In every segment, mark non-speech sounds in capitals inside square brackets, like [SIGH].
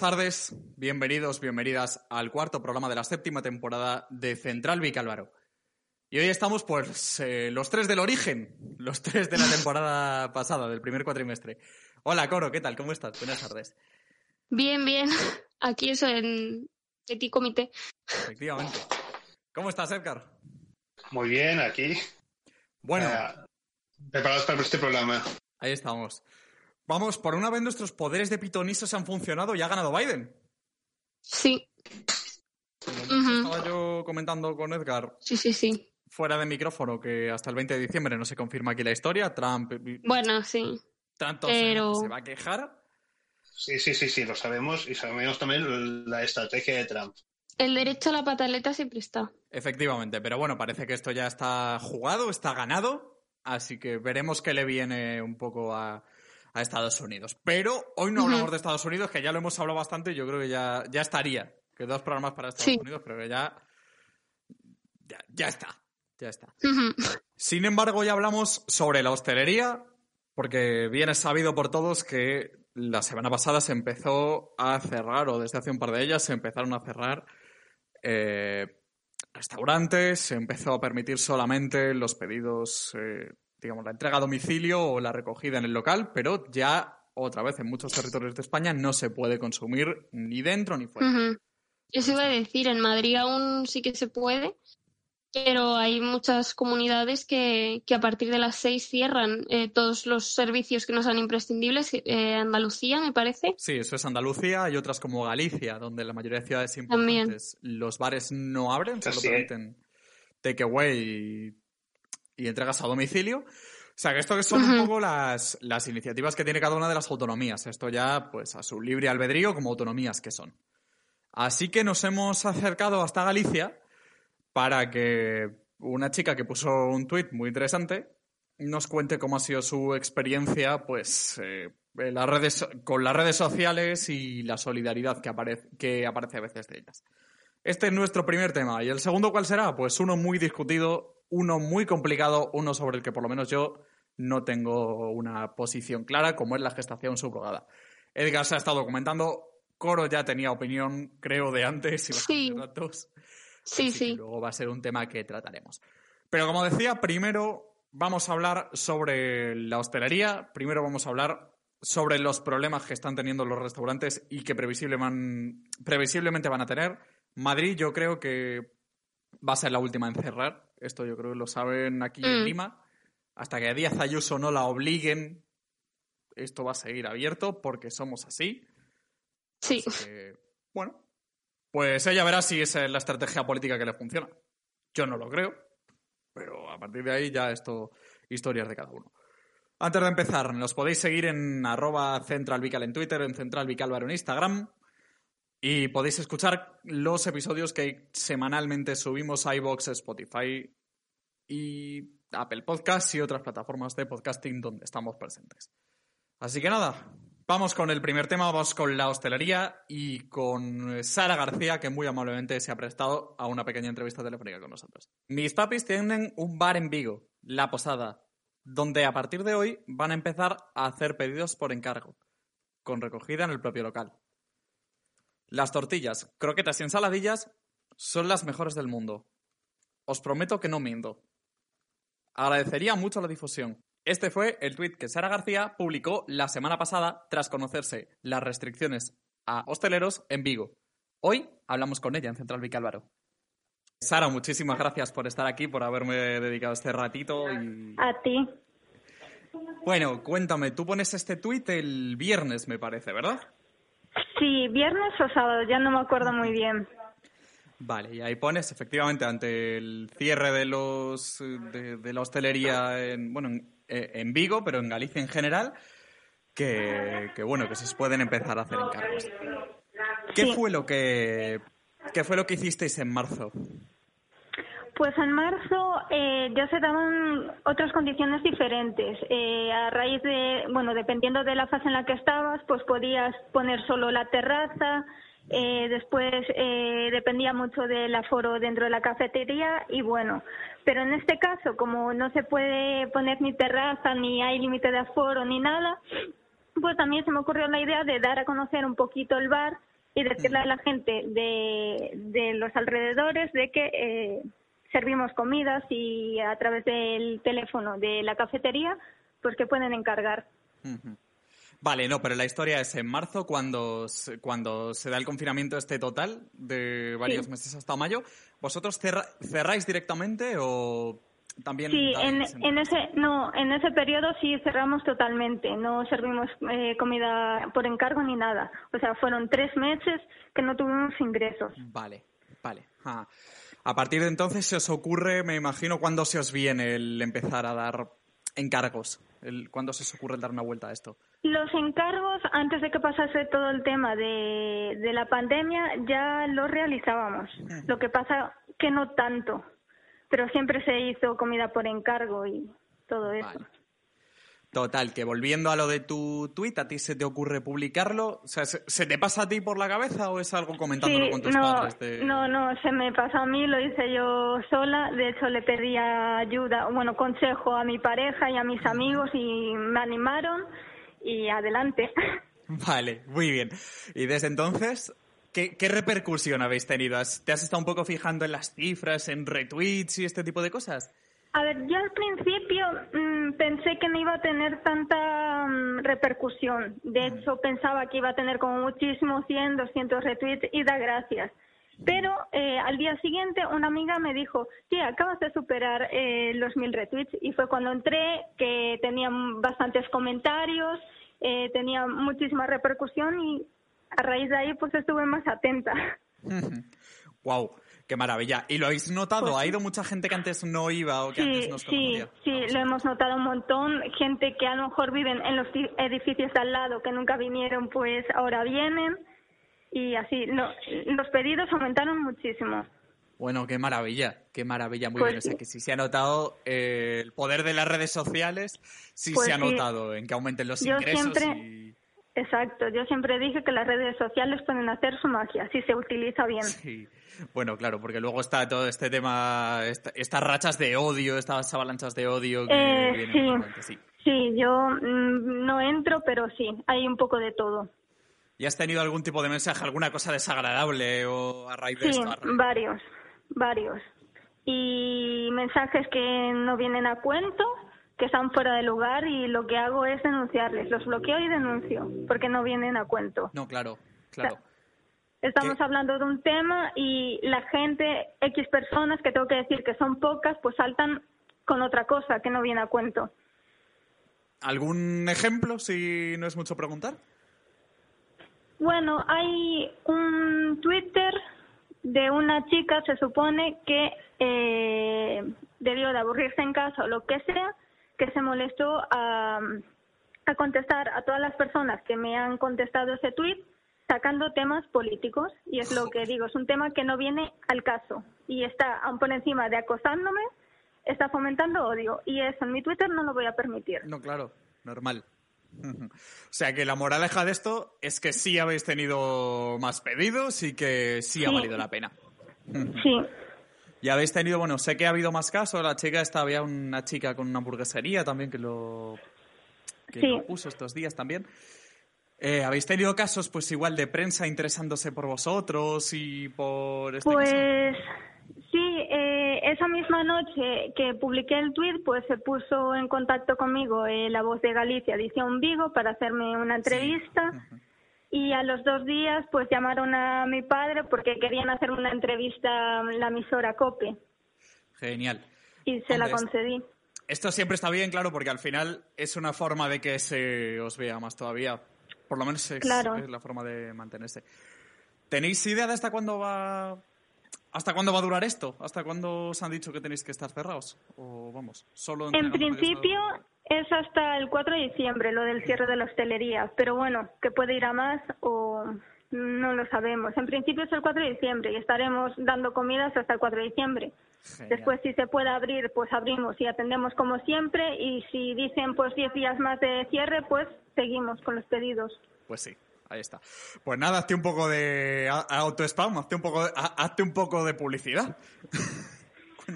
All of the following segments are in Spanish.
Tardes, bienvenidos, bienvenidas al cuarto programa de la séptima temporada de Central Vic Álvaro. Y hoy estamos, pues, eh, los tres del origen, los tres de la [LAUGHS] temporada pasada, del primer cuatrimestre. Hola, Coro, ¿qué tal? ¿Cómo estás? Buenas tardes. Bien, bien. Aquí es en Petit Comité. Efectivamente. ¿Cómo estás, Edgar? Muy bien, aquí. Bueno, Eh, preparados para este programa. ahí estamos. Vamos, por una vez nuestros poderes de pitonisos han funcionado y ha ganado Biden. Sí, Como. Estaba yo comentando con Edgar sí, sí, sí. fuera de micrófono que hasta el 20 de diciembre no se confirma aquí la historia. Trump, Bueno, sí. tanto pero- se va a quejar. Sí, sí, sí, sí, lo sabemos y sabemos también la estrategia de Trump. El derecho a la pataleta siempre está. Efectivamente, pero bueno, parece que esto ya está jugado, está ganado, así que veremos qué le viene un poco a, a Estados Unidos. Pero hoy no hablamos de Estados Unidos, que ya lo hemos hablado bastante y yo creo que ya, ya estaría. Que dos programas para Estados Sí. Unidos, pero que ya, ya, ya está, ya está. Sin embargo, ya hablamos sobre la hostelería, porque bien es sabido por todos que la semana pasada se empezó a cerrar, o desde hace un par de ellas se empezaron a cerrar eh, restaurantes, se empezó a permitir solamente los pedidos, eh, digamos, la entrega a domicilio o la recogida en el local, pero ya otra vez en muchos territorios de España no se puede consumir ni dentro ni fuera. Ujú. Eso iba a decir, en Madrid aún sí que se puede, pero hay muchas comunidades que, que a partir de las seis cierran eh, todos los servicios que no sean imprescindibles. Eh, Andalucía, me parece. Sí, eso es Andalucía y otras como Galicia, donde la mayoría de ciudades También. importantes los bares no abren, solo permiten takeaway y, entregas a domicilio. O sea, que esto que son un poco las, las iniciativas que tiene cada una de las autonomías. Esto ya, pues, a su libre albedrío como autonomías que son. Así que nos hemos acercado hasta Galicia para que una chica que puso un tuit muy interesante nos cuente cómo ha sido su experiencia, pues, eh, en las redes, con las redes sociales y la solidaridad que aparece, que aparece a veces de ellas. Este es nuestro primer tema. ¿Y el segundo cuál será? Pues uno muy discutido, uno muy complicado, uno sobre el que por lo menos yo no tengo una posición clara, como es la gestación subrogada. Edgar se ha estado comentando, Coro ya tenía opinión, creo, de antes y Sí. datos. Sí, Así sí. luego va a ser un tema que trataremos. Pero como decía, primero vamos a hablar sobre la hostelería, primero vamos a hablar sobre los problemas que están teniendo los restaurantes y que previsible van- previsiblemente van a tener. Madrid yo creo que va a ser la última en cerrar, esto yo creo que lo saben aquí en Mm. Lima. Hasta que a Díaz Ayuso no la obliguen, esto va a seguir abierto porque somos así. Sí. Así que, bueno, pues ella verá si esa es la estrategia política que le funciona. Yo no lo creo, pero a partir de ahí ya esto, historias de cada uno. Antes de empezar, nos podéis seguir en arroba centralvical en Twitter, en centralvicalvaro en Instagram y podéis escuchar los episodios que semanalmente subimos a iVoox, Spotify y Apple Podcasts y otras plataformas de podcasting donde estamos presentes. Así que nada, vamos con el primer tema, vamos con la hostelería y con Sara García, que muy amablemente se ha prestado a una pequeña entrevista telefónica con nosotros. Mis papis tienen un bar en Vigo, La Posada, donde a partir de hoy van a empezar a hacer pedidos por encargo, con recogida en el propio local. Las tortillas, croquetas y ensaladillas son las mejores del mundo. Os prometo que no miento. Agradecería mucho la difusión. Este fue el tuit que Sara García publicó la semana pasada tras conocerse las restricciones a hosteleros en Vigo. Hoy hablamos con ella en Central Vicálvaro. Sara, muchísimas gracias por estar aquí, por haberme dedicado este ratito y, A ti. Bueno, cuéntame, tú pones este tuit el viernes, me parece, ¿verdad? Sí, viernes o sábado, ya no me acuerdo muy bien. Vale, y ahí pones, efectivamente, ante el cierre de los de, de la hostelería en, bueno, en, eh, en Vigo, pero en Galicia en general, que, que, bueno, que se pueden empezar a hacer encargos. ¿Qué Sí. fue lo que qué fue lo que hicisteis en marzo? Pues en marzo eh, ya se daban otras condiciones diferentes. Eh, a raíz de, bueno, dependiendo de la fase en la que estabas, pues podías poner solo la terraza. eh, después eh, dependía mucho del aforo dentro de la cafetería y bueno, pero en este caso, como no se puede poner ni terraza, ni hay límite de aforo, ni nada, pues también se me ocurrió la idea de dar a conocer un poquito el bar y decirle a la gente de, de los alrededores de que eh, servimos comidas y a través del teléfono de la cafetería, pues que pueden encargar. Vale, no, pero la historia es en marzo, cuando se, cuando se da el confinamiento este total de varios Sí. meses hasta mayo. ¿Vosotros cerra- cerráis directamente o también? Sí, en, en ese no, en ese periodo sí cerramos totalmente, no servimos eh, comida por encargo ni nada. O sea, fueron tres meses que no tuvimos ingresos. Vale, vale. Ah. A partir de entonces se os ocurre, me imagino, cuándo se os viene el empezar a dar encargos. El, ¿Cuándo se os ocurre el dar una vuelta a esto? Los encargos, antes de que pasase todo el tema de, de la pandemia, ya los realizábamos. Lo que pasa que no tanto, pero siempre se hizo comida por encargo y todo eso. Vale. Total, que volviendo a lo de tu tweet, ¿a ti se te ocurre publicarlo? O sea, ¿se, se te pasa a ti por la cabeza o es algo comentándolo Sí, con tus no, padres? de- no, no, se me pasó a mí, lo hice yo sola. De hecho, le pedí ayuda, bueno, consejo a mi pareja y a mis amigos y me animaron y adelante. [LAUGHS] Vale, muy bien. Y desde entonces, ¿qué, qué repercusión habéis tenido? ¿Has- ¿Te has estado un poco fijando en las cifras, en retweets y este tipo de cosas? A ver, yo al principio mm, pensé que no iba a tener tanta mm, repercusión. De hecho, pensaba que iba a tener como muchísimo 100, 200 retweets y da gracias. Pero eh, al día siguiente una amiga me dijo, tía, acabas de superar eh, los mil retweets. Y fue cuando entré que tenían bastantes comentarios, eh, tenía muchísima repercusión y a raíz de ahí pues estuve más atenta. wow, qué maravilla. ¿Y lo habéis notado? Pues ¿Ha ido mucha gente que antes no iba o que Sí, antes no sí, sí, lo hemos notado un montón. Gente que a lo mejor viven en los edificios de al lado, que nunca vinieron, pues ahora vienen. Y así, no, los pedidos aumentaron muchísimo. Bueno, qué maravilla, qué maravilla, muy Pues bien. O sea, que sí se ha notado eh, el poder de las redes sociales, sí Pues se ha sí. notado en que aumenten los ingresos siempre- y... Exacto, yo siempre dije que las redes sociales pueden hacer su magia, si se utiliza bien. Sí. Bueno, claro, porque luego está todo este tema, esta- estas rachas de odio, estas avalanchas de odio que Eh, vienen sí. sí. Sí, yo mm, no entro, pero sí, hay un poco de todo. ¿Y has tenido algún tipo de mensaje, alguna cosa desagradable o a raíz de Sí, esto? a raíz- varios, varios. Y mensajes que no vienen a cuento, que están fuera de lugar y lo que hago es denunciarles. Los bloqueo y denuncio, porque no vienen a cuento. No, claro, claro. Estamos ¿Qué? hablando de un tema y la gente, X personas, que tengo que decir que son pocas, pues saltan con otra cosa que no viene a cuento. ¿Algún ejemplo, si no es mucho preguntar? Bueno, hay un Twitter de una chica, se supone que eh, debió de aburrirse en casa o lo que sea, que se molestó a, a contestar a todas las personas que me han contestado ese tweet sacando temas políticos. Y es lo que digo, es un tema que no viene al caso. Y está aún por encima de acosándome, está fomentando odio. Y eso en mi Twitter no lo voy a permitir. No, claro, normal. [LAUGHS] O sea que la moraleja de esto es que sí habéis tenido más pedidos y que sí, ha Sí. valido la pena. Sí. Y habéis tenido, bueno, sé que ha habido más casos. La chica esta, había una chica con una hamburguesería también que lo, que Sí. lo puso estos días también. Eh, ¿Habéis tenido casos, pues igual, de prensa interesándose por vosotros y por este Pues caso? sí, eh, esa misma noche que publiqué el tweet, pues se puso en contacto conmigo eh, la voz de Galicia, Edición Vigo, para hacerme una entrevista. Y a los dos días, pues llamaron a mi padre porque querían hacer una entrevista en la emisora COPE Genial. y se la Hombre, concedí. esto siempre está bien, claro, porque al final es una forma de que se os vea más todavía. Por lo menos es, Claro. es la forma de mantenerse. ¿Tenéis idea de hasta cuándo va hasta cuándo va a durar esto? ¿Hasta cuándo os han dicho que tenéis que estar cerrados? O vamos, solo En principio es hasta el 4 de diciembre lo del cierre de la hostelería, pero bueno, que puede ir a más o no lo sabemos. En principio es el 4 de diciembre y estaremos dando comidas hasta el 4 de diciembre. Genial. Después, si se puede abrir, pues abrimos y atendemos como siempre. Y si dicen pues 10 días más de cierre, pues seguimos con los pedidos. Pues sí, ahí está. Pues nada, hazte un poco de auto-spam, hazte un poco de, hazte un poco de publicidad. [LAUGHS]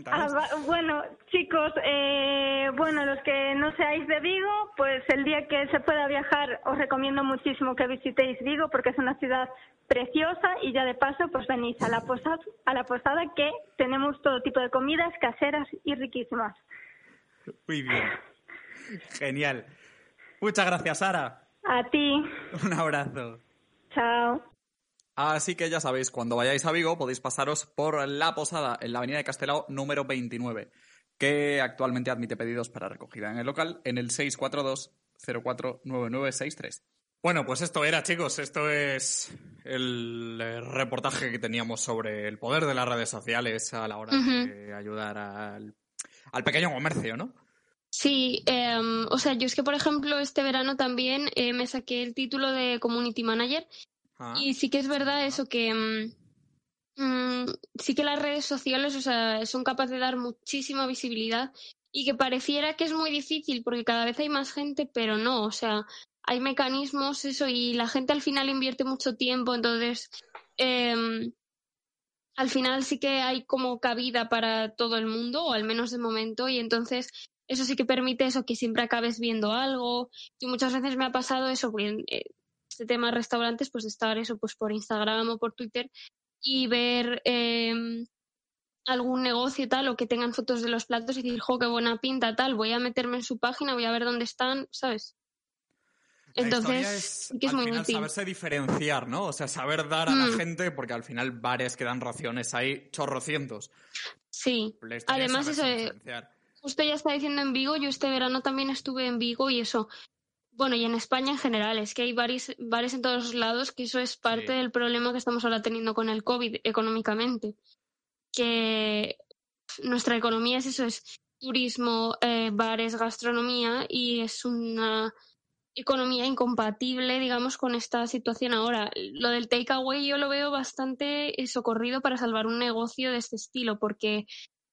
Cuéntanos. Ah, bueno, chicos, eh, bueno, los que no seáis de Vigo, pues el día que se pueda viajar os recomiendo muchísimo que visitéis Vigo porque es una ciudad preciosa y ya de paso pues venís a la posada, a la posada que tenemos todo tipo de comidas caseras y riquísimas. Muy bien. Genial. Muchas gracias, Sara. A ti, Un abrazo. chao. Así que ya sabéis, cuando vayáis a Vigo podéis pasaros por la posada en la avenida de Castelao número 29, que actualmente admite pedidos para recogida en el local en el 642 049963. Bueno, pues esto era, chicos, esto es el eh, reportaje que teníamos sobre el poder de las redes sociales a la hora de ayudar al, al pequeño comercio, ¿no? Sí, em, o sea, yo es que, por ejemplo, este verano también eh, me saqué el título de Community Manager Y sí que es verdad eso que mm, mm, sí que las redes sociales, o sea, son capaces de dar muchísima visibilidad y que pareciera que es muy difícil porque cada vez hay más gente, pero no, o sea, hay mecanismos, eso, y la gente al final invierte mucho tiempo, entonces em, al final sí que hay como cabida para todo el mundo, o al menos de momento, y entonces eso sí que permite eso, que siempre acabes viendo algo. Y muchas veces me ha pasado eso, porque eh, este tema de restaurantes, pues estar eso, pues por Instagram o por Twitter y ver em, algún negocio tal o que tengan fotos de los platos y decir, jo, qué buena pinta tal, voy a meterme en su página, voy a ver dónde están, ¿sabes? La Entonces, historia sí que es al muy final útil. saberse diferenciar, ¿no? O sea, saber dar a la Mm. gente, porque al final bares que dan raciones hay chorrocientos. Sí. La es Además, eso. Justo ya está diciendo en Vigo, yo este verano también estuve en Vigo y eso, bueno, y en España en general, es que hay bares, bares en todos lados, que eso es parte Sí. del problema que estamos ahora teniendo con el COVID económicamente. Que nuestra economía es eso, es turismo, eh, bares, gastronomía y es una economía incompatible, digamos, con esta situación ahora. Lo del takeaway yo lo veo bastante socorrido para salvar un negocio de este estilo, porque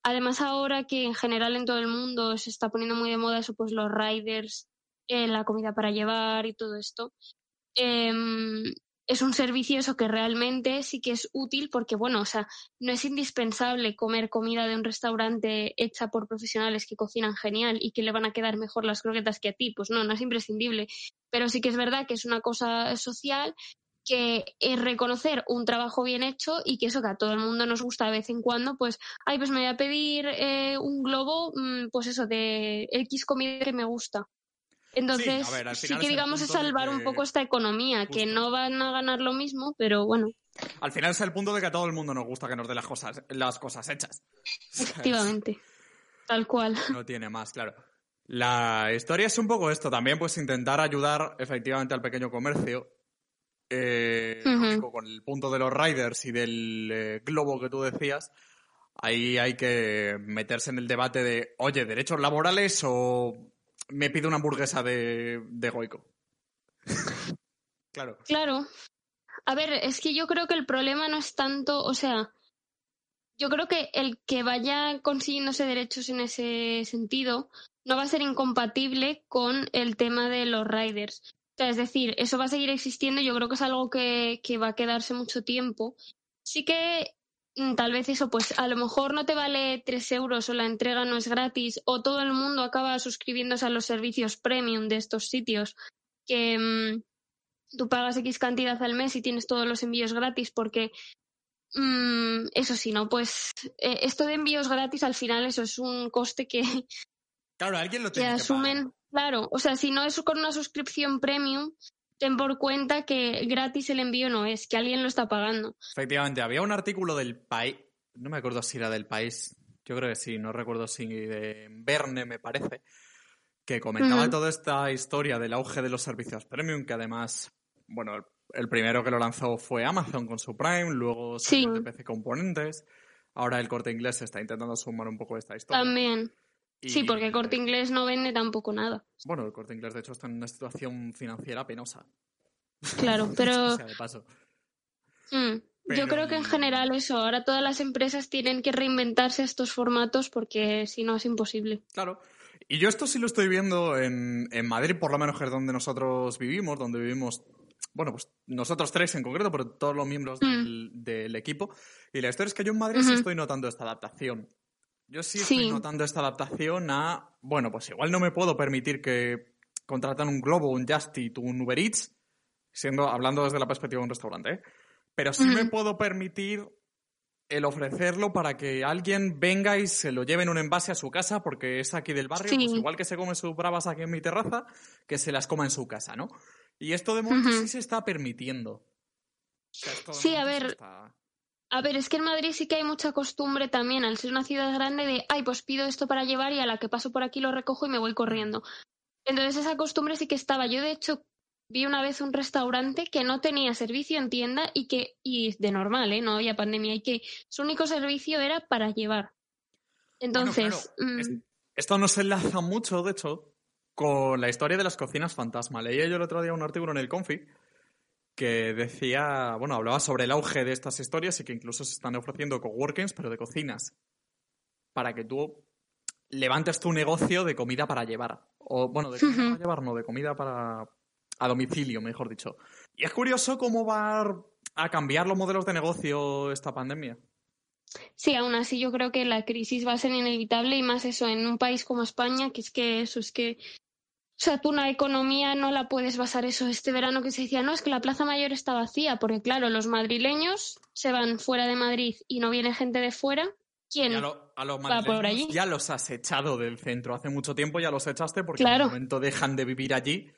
Además, ahora que en general en todo el mundo se está poniendo muy de moda eso, pues los riders, eh, la comida para llevar y todo esto, em, es un servicio eso que realmente sí que es útil porque, bueno, o sea, no es indispensable comer comida de un restaurante hecha por profesionales que cocinan genial y que le van a quedar mejor las croquetas que a ti. Pues no, no es imprescindible. Pero sí que es verdad que es una cosa social que es reconocer un trabajo bien hecho y que eso que a todo el mundo nos gusta de vez en cuando, pues, ay, pues me voy a pedir eh, un globo, mm, pues eso, de X comida que me gusta. Entonces, ver, sí que digamos es salvar un poco esta economía, que no van a ganar lo mismo, pero bueno, Al final es el punto de que a todo el mundo nos gusta que nos dé las cosas, las cosas hechas. [LAUGHS] efectivamente, tal cual. No tiene más, claro. La historia es un poco esto, también pues intentar ayudar efectivamente al pequeño comercio. Eh, con el punto de los riders y del eh, globo que tú decías, ahí hay que meterse en el debate de, oye, derechos laborales o me pido una hamburguesa de, de Goico. claro. Claro. A ver, es que yo creo que el problema no es tanto, o sea, yo creo que el que vaya consiguiéndose derechos en ese sentido no va a ser incompatible con el tema de los riders. O sea, es decir, eso va a seguir existiendo, yo creo que es algo que, que va a quedarse mucho tiempo. Sí que tal vez eso, pues a lo mejor no te vale 3 euros o la entrega no es gratis o todo el mundo acaba suscribiéndose a los servicios premium de estos sitios que... mm, tú pagas X cantidad al mes y tienes todos los envíos gratis porque mm, eso sí, ¿no? Pues eh, esto de envíos gratis al final eso es un coste que, Claro, alguien lo que tiene que asumen, pagar. claro, o sea, si no es con una suscripción premium, ten por cuenta que gratis el envío no es, que alguien lo está pagando. Efectivamente, había un artículo del país, no me acuerdo si era del país, yo creo que sí, no recuerdo si de Verne, me parece, que comentaba toda esta historia del auge de los servicios premium, que además, bueno, el, primero que lo lanzó fue Amazon con su Prime, luego sí. PC Componentes, ahora el corte inglés está intentando sumar un poco esta historia. También. Sí, porque el corte inglés no vende tampoco nada. Bueno, el corte inglés de hecho está en una situación financiera penosa. Claro, [LAUGHS] pero... de paso. Mm, yo creo que en general eso, ahora todas las empresas tienen que reinventarse estos formatos porque si no es imposible. Claro. Y yo esto sí lo estoy viendo en, en Madrid, por lo menos que es donde nosotros vivimos, donde vivimos, bueno, pues nosotros tres en concreto, pero todos los miembros mm. del, equipo. Y la historia es que yo en Madrid sí estoy notando esta adaptación. Yo sí estoy notando esta adaptación a, bueno, pues igual no me puedo permitir que contratan un Globo, un Justit, un Uber Eats, siendo, hablando desde la perspectiva de un restaurante, ¿eh? pero sí me puedo permitir el ofrecerlo para que alguien venga y se lo lleve en un envase a su casa porque es aquí del barrio, pues igual que se come sus bravas aquí en mi terraza, que se las coma en su casa, ¿no? Y esto de momento sí se está permitiendo. sí, a ver. A ver, es que en Madrid sí que hay mucha costumbre también, al ser una ciudad grande, de, ay, pues pido esto para llevar y a la que paso por aquí lo recojo y me voy corriendo. Entonces esa costumbre sí que estaba. Yo, de hecho, vi una vez un restaurante que no tenía servicio en tienda y que, y de normal, ¿eh? no había pandemia, y que su único servicio era para llevar. Entonces. Mm, esto nos enlaza mucho, de hecho, con la historia de las cocinas fantasma. Leía yo el otro día un artículo en el Confi que decía, bueno, hablaba sobre el auge de estas historias y que incluso se están ofreciendo coworkings, pero de cocinas, para que tú levantes tu negocio de comida para llevar. O, bueno, de comida para llevar, no, de comida para, a domicilio, mejor dicho. Y es curioso cómo va a cambiar los modelos de negocio esta pandemia. Sí, aún así yo creo que la crisis va a ser inevitable y más eso en un país como España, que es que eso es que o sea, tú una economía no la puedes basar eso. Este verano que se decía, no, es que la Plaza Mayor está vacía, porque claro, los madrileños se van fuera de Madrid y no viene gente de fuera. ¿Quién a, los va por allí? Ya los has echado del centro. Hace mucho tiempo ya los echaste porque en el momento dejan de vivir allí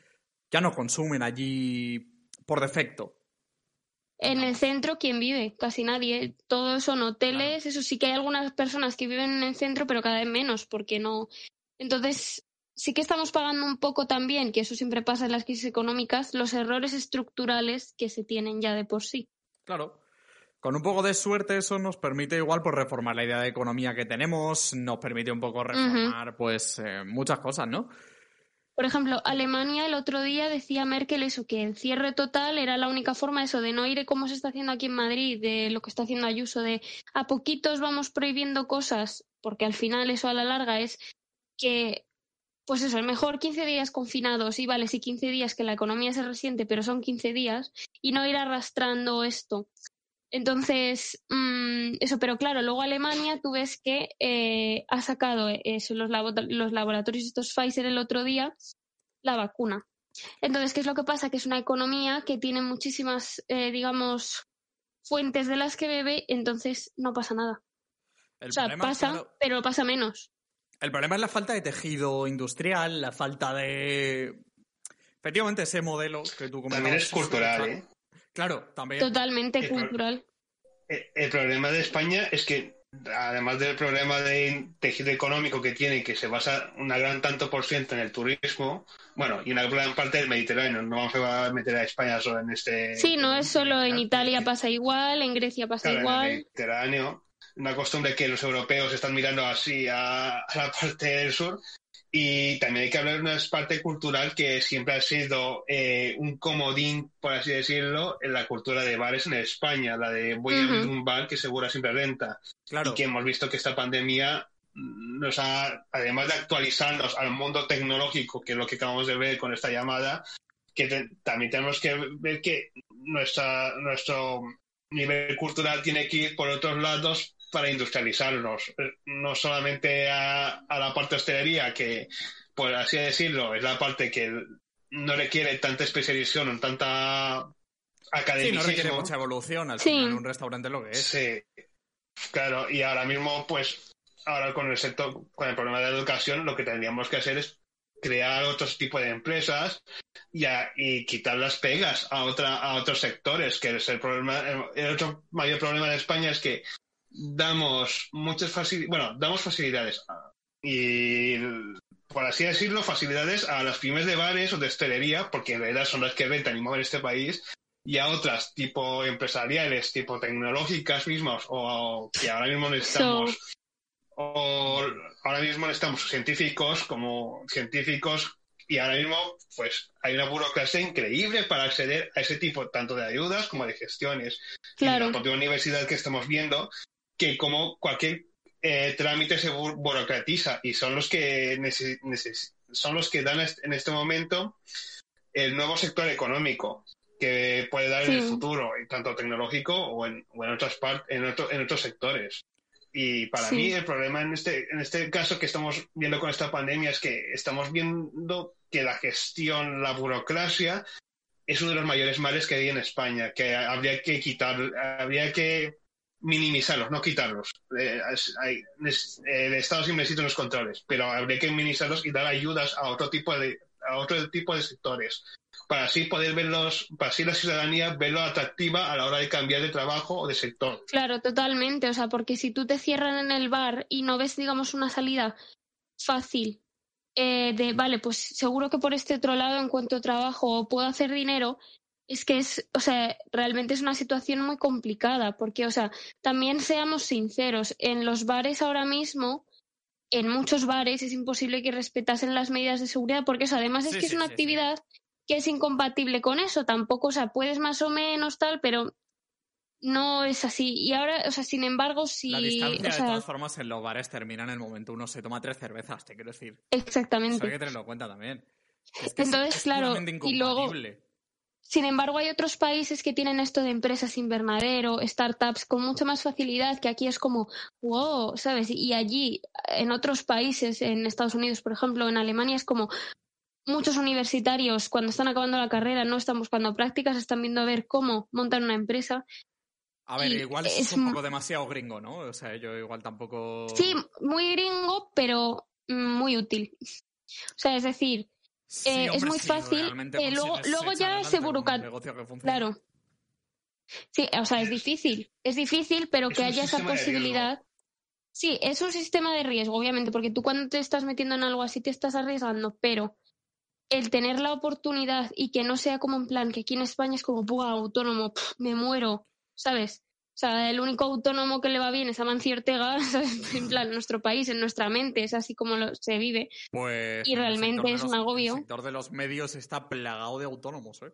ya no consumen allí por defecto. En el centro, ¿quién vive? Casi nadie. Todos son hoteles. Eso sí que hay algunas personas que viven en el centro, pero cada vez menos, porque no. Entonces, sí que estamos pagando un poco también, que eso siempre pasa en las crisis económicas, los errores estructurales que se tienen ya de por sí. Claro. Con un poco de suerte eso nos permite igual pues reformar la idea de economía que tenemos, nos permite un poco reformar pues eh, muchas cosas, ¿no? Por ejemplo, Alemania el otro día decía Merkel eso, que el cierre total era la única forma eso de no ir como se está haciendo aquí en Madrid, de lo que está haciendo Ayuso, de a poquitos vamos prohibiendo cosas, porque al final eso a la larga es que, pues eso, el mejor 15 días confinados y vale, sí 15 días que la economía se resiente, pero son 15 días, y no ir arrastrando esto. Entonces, mm, eso, pero claro, luego Alemania, tú ves que eh, ha sacado eso, los, los laboratorios estos Pfizer el otro día, la vacuna. Entonces, ¿qué es lo que pasa? Que es una economía que tiene muchísimas, eh, digamos, fuentes de las que bebe, entonces no pasa nada. o sea, pasa, pero pasa menos. El problema es la falta de tejido industrial, la falta de. Efectivamente, ese modelo que tú comentabas. También es cultural, ¿eh? Claro, también. Totalmente cultural. El, problema de España es que, además del problema de tejido económico que tiene, que se basa un gran tanto por ciento en el turismo, bueno, y una gran parte del Mediterráneo, no vamos a meter a España solo en este. Sí, no es solo en Italia pasa igual, en Grecia pasa igual. En el Mediterráneo una costumbre que los europeos están mirando así a, a, la parte del sur y también hay que hablar de una parte cultural que siempre ha sido eh, un comodín, por así decirlo, en la cultura de bares en España, la de voy a abrir un bar que segura siempre renta. Claro. Y que hemos visto que esta pandemia nos ha, además de actualizarnos al mundo tecnológico, que es lo que acabamos de ver con esta llamada, que también tenemos que ver que nuestra, nuestro nivel cultural tiene que ir por otros lados para industrializarnos, eh, no solamente a, la parte hostelería, que, por así decirlo, es la parte que no requiere tanta especialización, tanta academia. Sí, no requiere mucha evolución al final un restaurante lo que es. Sí, claro, y ahora mismo, pues, ahora con el sector, con el problema de la educación, lo que tendríamos que hacer es crear otros tipos de empresas y, y quitar las pegas a, otra, a otros sectores, que es el problema. El otro mayor problema de España es que damos muchas facilidades, bueno, damos facilidades y, por así decirlo, facilidades a las pymes de bares o de hostelería, porque en realidad son las que rentan y mueven este país, y a otras tipo empresariales, tipo tecnológicas mismas, o que ahora mismo necesitamos, o ahora mismo necesitamos científicos como científicos y ahora mismo pues hay una burocracia increíble para acceder a ese tipo tanto de ayudas como de gestiones. Claro. Y la propia universidad que estamos viendo que como cualquier eh, trámite se burocratiza y son los que son los que dan en este momento el nuevo sector económico que puede dar en el futuro, tanto tecnológico o en, otras partes, en, en otros sectores. Y para mí el problema en este, en este caso que estamos viendo con esta pandemia es que estamos viendo que la gestión, la burocracia, es uno de los mayores males que hay en España, que habría que quitar, habría que minimizarlos, no quitarlos. Eh, el Estado siempre necesita unos controles, pero habría que minimizarlos y dar ayudas a otro tipo de, a otro tipo de sectores para así poder verlos, para así la ciudadanía verlo atractiva a la hora de cambiar de trabajo o de sector. Claro, totalmente. O sea, porque si tú te cierran en el bar y no ves, digamos, una salida fácil eh, de, vale, pues seguro que por este otro lado encuentro trabajo o puedo hacer dinero, es que es, o sea, realmente es una situación muy complicada, porque, o sea, también seamos sinceros, en los bares ahora mismo, en muchos bares es imposible que respetasen las medidas de seguridad, porque eso además es que es una actividad que es incompatible con eso, tampoco, o sea, puedes más o menos tal, pero no es así. Y ahora, o sea, sin embargo, si... La distancia, de todas formas, en los bares termina en el momento uno se toma tres cervezas, te quiero decir. Exactamente. Eso hay que tenerlo en cuenta también. Entonces, claro, y luego... Sin embargo, hay otros países que tienen esto de empresas invernadero, startups, con mucha más facilidad, que aquí es como, wow, ¿sabes? Y allí, en otros países, en Estados Unidos, por ejemplo, en Alemania, es como, muchos universitarios cuando están acabando la carrera no están buscando prácticas, están viendo a ver cómo montar una empresa. A ver, igual es, un poco demasiado gringo, ¿no? O sea, yo igual tampoco. Sí, muy gringo, pero muy útil. O sea, es decir, eh, es muy fácil. Eh, luego luego ya se burocratiza. Claro. Sí, o sea, es difícil. Es difícil, pero que haya esa posibilidad. Sí, es un sistema de riesgo, obviamente, porque tú cuando te estás metiendo en algo así te estás arriesgando, pero el tener la oportunidad y que no sea como en plan que aquí en España es como, ¡buah, autónomo! me muero! ¿Sabes? O sea, el único autónomo que le va bien es a Mancio Ortega, [LAUGHS] en plan, en nuestro país, en nuestra mente, es así como se vive. Pues y realmente es un agobio. El sector de los medios está plagado de autónomos, ¿eh?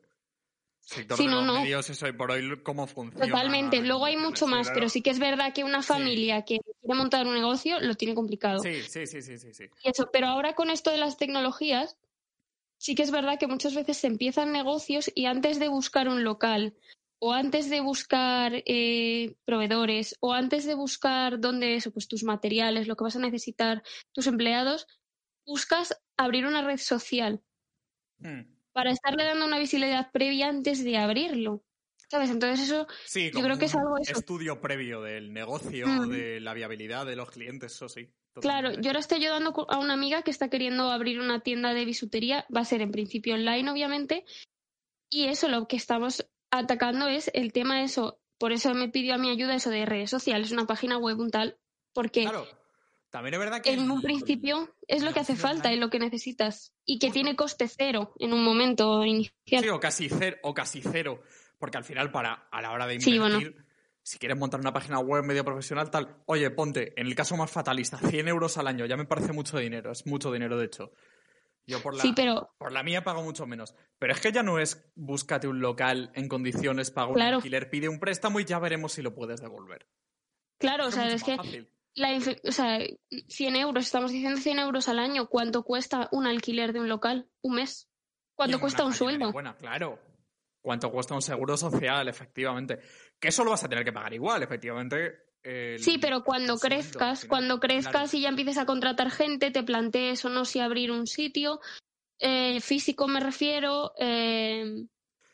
El sector de los medios es hoy por hoy cómo funciona. Totalmente. Luego hay mucho más, pero sí que es verdad que una familia que quiere montar un negocio lo tiene complicado. Sí, sí, sí, sí, sí. sí. eso, pero ahora con esto de las tecnologías, sí que es verdad que muchas veces se empiezan negocios y antes de buscar un local o antes de buscar eh, proveedores o antes de buscar dónde eso, pues tus materiales, lo que vas a necesitar, tus empleados, buscas abrir una red social hmm. para estarle dando una visibilidad previa antes de abrirlo. ¿Sabes? Entonces eso yo creo que es algo eso. estudio previo del negocio, hmm. de la viabilidad de los clientes, eso sí. Claro, yo ahora estoy ayudando a una amiga que está queriendo abrir una tienda de bisutería, va a ser en principio online, obviamente, y eso lo que estamos atacando es el tema eso, por eso me pidió a mi ayuda eso de redes sociales, una página web, un tal, porque claro. También es verdad que en un principio es lo que hace falta y lo que necesitas y que tiene coste cero en un momento inicial. Sí, o casi cero, o casi cero, porque al final para a la hora de invertir si quieres montar una página web medio profesional, tal, oye, ponte, en el caso más fatalista, 100 euros al año, ya me parece mucho dinero, es mucho dinero de hecho. Yo por la, sí, pero... por la mía pago mucho menos. Pero es que ya no es búscate un local en condiciones, paga un alquiler, pide un préstamo y ya veremos si lo puedes devolver. Claro, o sea, es que la, o sea, 100 euros, estamos diciendo 100 euros al año, ¿cuánto cuesta un alquiler de un local? ¿Un mes? ¿Cuánto cuesta un sueldo? Buena, claro. ¿Cuánto cuesta un seguro social, efectivamente? Que eso lo vas a tener que pagar igual, efectivamente. Sí, pero cuando crezcas, cuando crezcas y ya empieces a contratar gente, te plantees o no si abrir un sitio, eh, físico me refiero. Eh,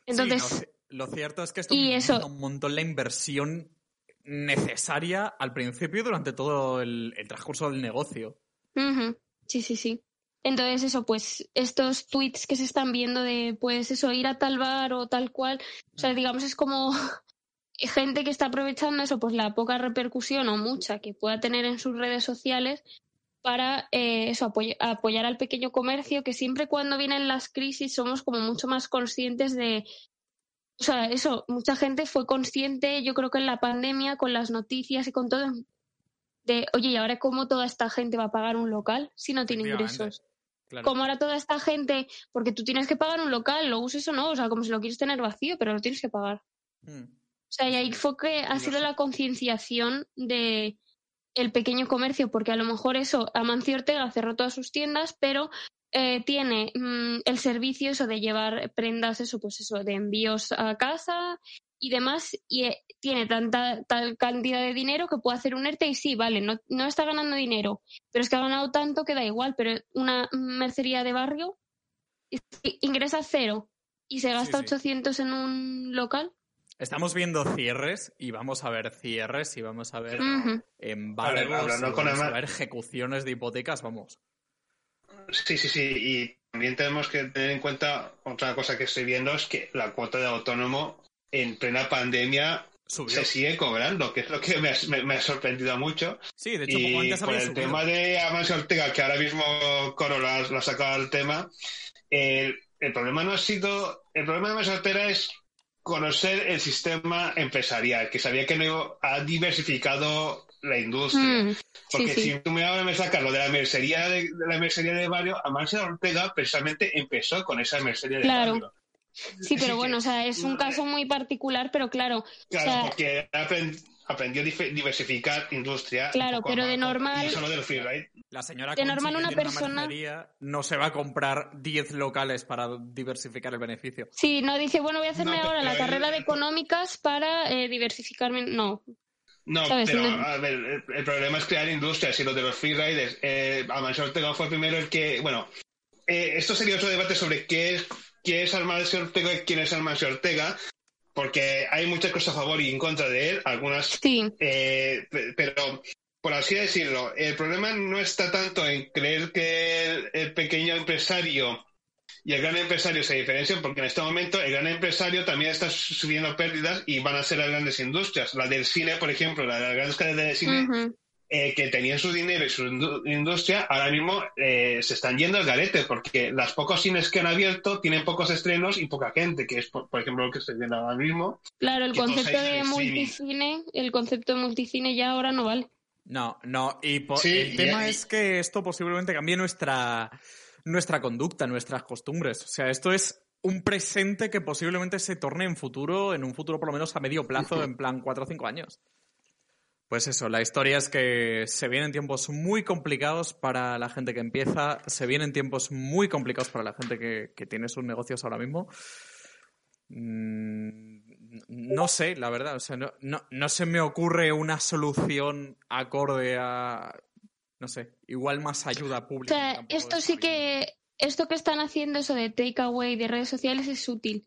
entonces. lo cierto es que esto y eso... un montón la inversión necesaria al principio y durante todo el, transcurso del negocio. Sí, sí, sí. Entonces, eso, pues, estos tweets que se están viendo de, pues, eso, ir a tal bar o tal cual, o sea, digamos, es como gente que está aprovechando eso, pues la poca repercusión o mucha que pueda tener en sus redes sociales para eh, eso, apoyar al pequeño comercio, que siempre cuando vienen las crisis somos como mucho más conscientes de, o sea, eso, mucha gente fue consciente, yo creo que en la pandemia, con las noticias y con todo, de, oye, ¿y ahora cómo toda esta gente va a pagar un local si no tiene ingresos? Como ahora toda esta gente, porque tú tienes que pagar un local, lo uses o no, o sea, como si lo quieres tener vacío, pero lo tienes que pagar. Hmm. O sea, y ahí fue que ha sido la concienciación de el pequeño comercio, porque a lo mejor eso, Amancio Ortega cerró todas sus tiendas, pero eh, tiene mm, el servicio eso de llevar prendas, eso, pues eso, de envíos a casa y demás, y eh, tiene tanta tal cantidad de dinero que puede hacer un ERTE y sí, vale, no, no está ganando dinero, pero es que ha ganado tanto que da igual, pero una mercería de barrio ingresa cero y se gasta 800 en un local. Estamos viendo cierres y vamos a ver cierres y vamos a ver embargos, vamos a ver ejecuciones de hipotecas, vamos. Sí, sí, sí. Y también tenemos que tener en cuenta otra cosa que estoy viendo es que la cuota de autónomo en plena pandemia se sigue cobrando, que es lo que me ha, sorprendido mucho. Sí, de hecho, y antes por el tema de Amancio Ortega, que ahora mismo Coro lo ha, sacado al tema, el, problema no ha sido. El problema de Amancio Ortega es conocer el sistema empresarial, que sabía que no ha diversificado la industria. Mm, Porque si tú me, me sacas lo de la mercería de, la mercería de barrio, Amancio Ortega precisamente empezó con esa mercería de claro. barrio. Sí, pero [LAUGHS] bueno, o sea, es un caso muy particular, pero claro. Claro, porque aprendió a diversificar industria. Claro, pero de normal. La señora de normal una persona no se va a comprar 10 locales para diversificar el beneficio. Sí, no dice, bueno, voy a hacerme ahora la carrera de económicas para eh, diversificarme. No. No, pero a ver, el, problema es crear industrias y lo de los freeriders. Eh, Amancio Ortega fue primero el que. Bueno, eh, esto sería otro debate sobre qué es, quién es Amancio Ortega y quién es Amancio Ortega porque hay muchas cosas a favor y en contra de él, algunas. Sí. Eh, pero, por así decirlo, el problema no está tanto en creer que el, pequeño empresario y el gran empresario se diferencian, porque en este momento el gran empresario también está subiendo pérdidas y van a ser las grandes industrias. La del cine, por ejemplo, la de las grandes cadenas de cine, eh, que tenían su dinero y su industria, ahora mismo eh, se están yendo al garete, porque las pocos cines que han abierto tienen pocos estrenos y poca gente, que es, por, ejemplo, lo que estoy viendo ahora mismo. Claro, el concepto de multicine, el concepto de multicine ya ahora no vale. No, no, y el tema es que esto posiblemente cambie nuestra, nuestra conducta, nuestras costumbres. O sea, esto es un presente que posiblemente se torne en futuro, en un futuro por lo menos a medio plazo, en plan cuatro o cinco años. Pues eso, la historia es que se vienen tiempos muy complicados para la gente que empieza, se vienen tiempos muy complicados para la gente que, tiene sus negocios ahora mismo. Mm, no sé, la verdad, o sea, no, no, se me ocurre una solución acorde a, no sé, igual más ayuda pública. O sea, esto sí que, esto que están haciendo, eso de takeaway de redes sociales es útil.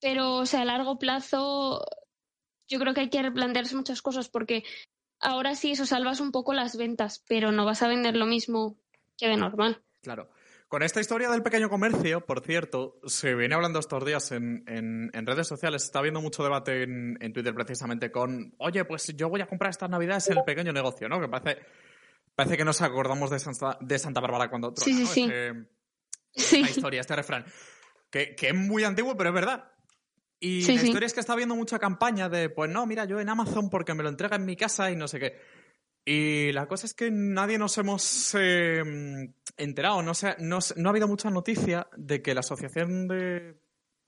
Pero, o sea, a largo plazo yo creo que hay que replantearse muchas cosas porque ahora sí eso salvas un poco las ventas, pero no vas a vender lo mismo que de normal. Claro. Con esta historia del pequeño comercio, por cierto, se viene hablando estos días en, redes sociales, está habiendo mucho debate en, Twitter precisamente con, oye, pues yo voy a comprar estas navidades el pequeño negocio, ¿no? Que parece, parece que nos acordamos de Santa, de Santa Bárbara cuando otro, sí, sí, sí. Esta historia, este refrán, que, que es muy antiguo, pero es verdad. Y la historia es que está habiendo mucha campaña de, pues no, mira, yo en Amazon porque me lo entrega en mi casa y no sé qué. Y la cosa es que nadie nos hemos em, enterado, no, sé, no, ha habido mucha noticia de que la asociación de,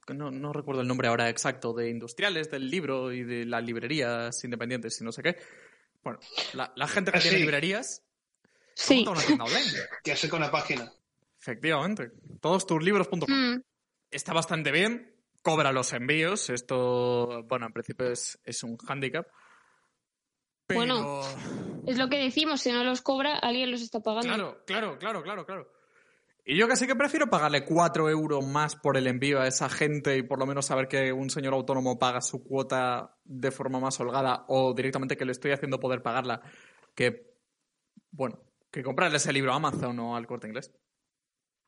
no, no, recuerdo el nombre ahora exacto, de industriales del libro y de las librerías independientes y no sé qué. Bueno, la, gente que ah, tiene librerías sí. una [LAUGHS] ¿Qué hace con la página? Efectivamente. Todostuslibros.com. Mm. Está bastante bien cobra los envíos. Esto, bueno, en principio es, un hándicap. Bueno, es lo que decimos, si no los cobra, alguien los está pagando. Claro, claro, claro, claro, claro. Y yo casi que prefiero pagarle cuatro euros más por el envío a esa gente y por lo menos saber que un señor autónomo paga su cuota de forma más holgada o directamente que le estoy haciendo poder pagarla que, bueno, que comprarle ese libro a Amazon o al corte inglés.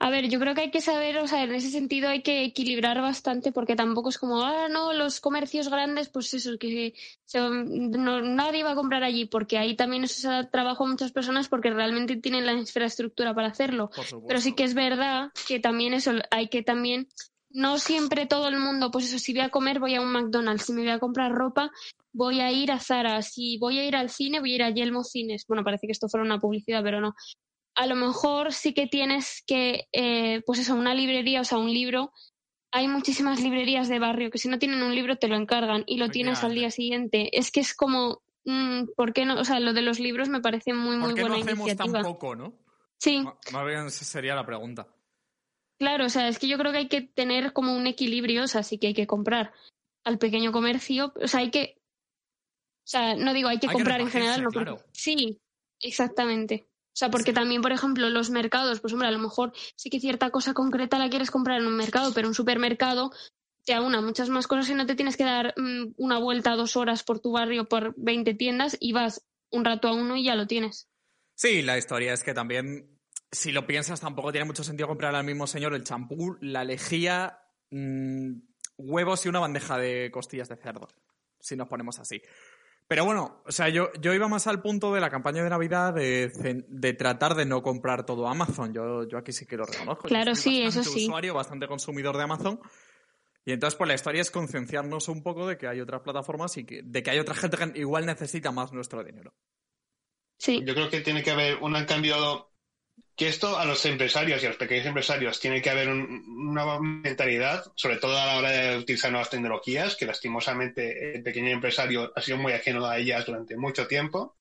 A ver, yo creo que hay que saber, o sea, en ese sentido hay que equilibrar bastante porque tampoco es como, ah, no, los comercios grandes, pues eso, que no, nadie va a comprar allí porque ahí también es trabajo a muchas personas porque realmente tienen la infraestructura para hacerlo. Pero sí que es verdad que también eso, hay que también, no siempre todo el mundo, pues eso, si voy a comer voy a un McDonald's, si me voy a comprar ropa voy a ir a Zara, si voy a ir al cine voy a ir a Yelmo Cines. Bueno, parece que esto fuera una publicidad, pero no a lo mejor sí que tienes que, eh, pues eso, una librería, o sea, un libro. Hay muchísimas librerías de barrio que si no tienen un libro te lo encargan y lo tienes al día siguiente. Es que es como, mm, ¿por qué no? O sea, lo de los libros me parece muy, muy ¿Por qué buena no hacemos iniciativa. tan poco, no? Sí. Más bien esa sería la pregunta. Claro, o sea, es que yo creo que hay que tener como un equilibrio, o sea, sí que hay que comprar al pequeño comercio, o sea, hay que, o sea, no digo hay que Hay que comprar en general, sí, exactamente. O sea, porque también, por ejemplo, los mercados, pues hombre, a lo mejor sí que cierta cosa concreta la quieres comprar en un mercado, pero un supermercado te aúna muchas más cosas y no te tienes que dar mm, una vuelta dos horas por tu barrio por 20 tiendas y vas un rato a uno y ya lo tienes. Sí, la historia es que también, si lo piensas, tampoco tiene mucho sentido comprar al mismo señor el champú, la lejía, mm, huevos y una bandeja de costillas de cerdo, si nos ponemos así. Pero bueno, o sea, yo, yo iba más al punto de la campaña de Navidad de, de tratar de no comprar todo Amazon. Yo, yo aquí sí que lo reconozco. Yo Claro, soy sí, bastante eso sí. usuario, bastante consumidor de Amazon. Y entonces, pues la historia es concienciarnos un poco de que hay otras plataformas y que, de que hay otra gente que igual necesita más nuestro dinero. Sí, Yo creo que tiene que haber un cambio que esto a los empresarios y a los pequeños empresarios tiene que haber un- una mentalidad, sobre todo a la hora de utilizar nuevas tecnologías, que lastimosamente el pequeño empresario ha sido muy ajeno a ellas durante mucho tiempo.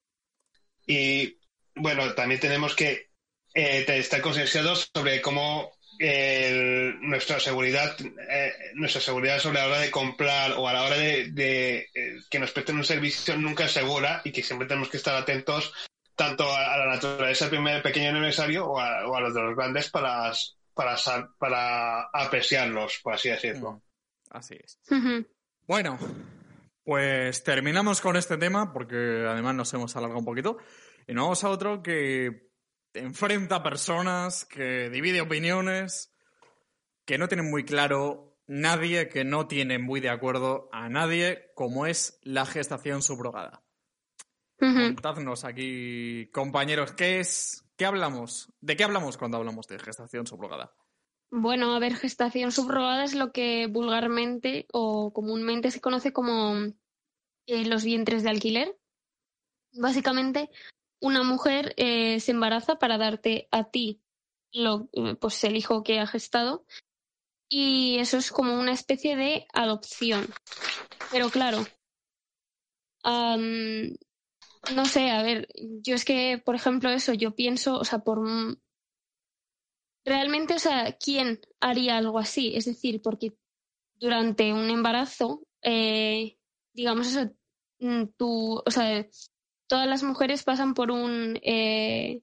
Y bueno, también tenemos que eh, estar concienciados sobre cómo eh, nuestra seguridad, eh, nuestra seguridad sobre la hora de comprar o a la hora de, de, que nos presten un servicio nunca es segura y que siempre tenemos que estar atentos tanto a, a la naturaleza del primer pequeño aniversario o a, o a los de los grandes para, para, para apreciarlos, por así decirlo. Mm, Así es. Bueno, pues terminamos con este tema porque además nos hemos alargado un poquito y nos vamos a otro que enfrenta personas, que divide opiniones, que no tienen muy claro nadie, que no tiene muy de acuerdo a nadie, como es la gestación subrogada. Contadnos aquí, compañeros, ¿qué es? ¿Qué hablamos? ¿De qué hablamos cuando hablamos de gestación subrogada? Bueno, a ver, gestación subrogada es lo que vulgarmente o comúnmente se conoce como eh, los vientres de alquiler. Básicamente, una mujer eh, se embaraza para darte a ti lo, eh, pues el hijo que ha gestado y eso es como una especie de adopción. Pero claro, am, no sé, a ver, yo es que, por ejemplo, eso, yo pienso, o sea, por realmente, o sea, ¿quién haría algo así? Es decir, porque durante un embarazo, eh, digamos eso, mm, tú, o sea, todas las mujeres pasan por un, eh,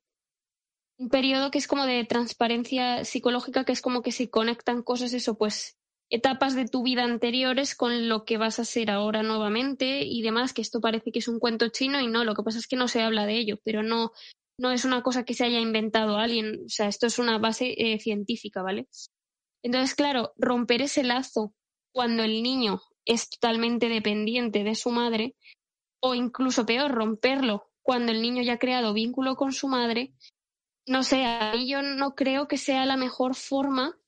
un periodo que es como de transparencia psicológica, que es como que se conectan cosas, eso, pues etapas de tu vida anteriores con lo que vas a ser ahora nuevamente y demás, que esto parece que es un cuento chino y no, lo que pasa es que no se habla de ello, pero no, no es una cosa que se haya inventado alguien, o sea, esto es una base eh, científica, ¿vale? Entonces, claro, romper ese lazo cuando el niño es totalmente dependiente de su madre, o incluso peor, romperlo cuando el niño ya ha creado vínculo con su madre, no sé, a yo no creo que sea la mejor forma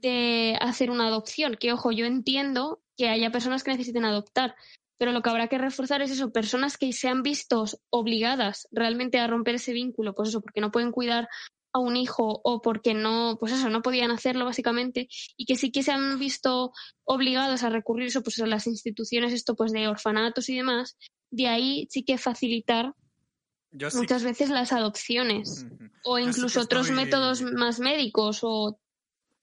de hacer una adopción. Que ojo, yo entiendo que haya personas que necesiten adoptar, pero lo que habrá que reforzar es eso, personas que se han visto obligadas realmente a romper ese vínculo, pues eso, porque no pueden cuidar a un hijo o porque no, pues eso, no podían hacerlo básicamente, y que sí que se han visto obligados a recurrir eso, pues a las instituciones esto pues de orfanatos y demás, de ahí sí que facilitar Yo sí muchas veces las adopciones o sí incluso otros métodos más médicos o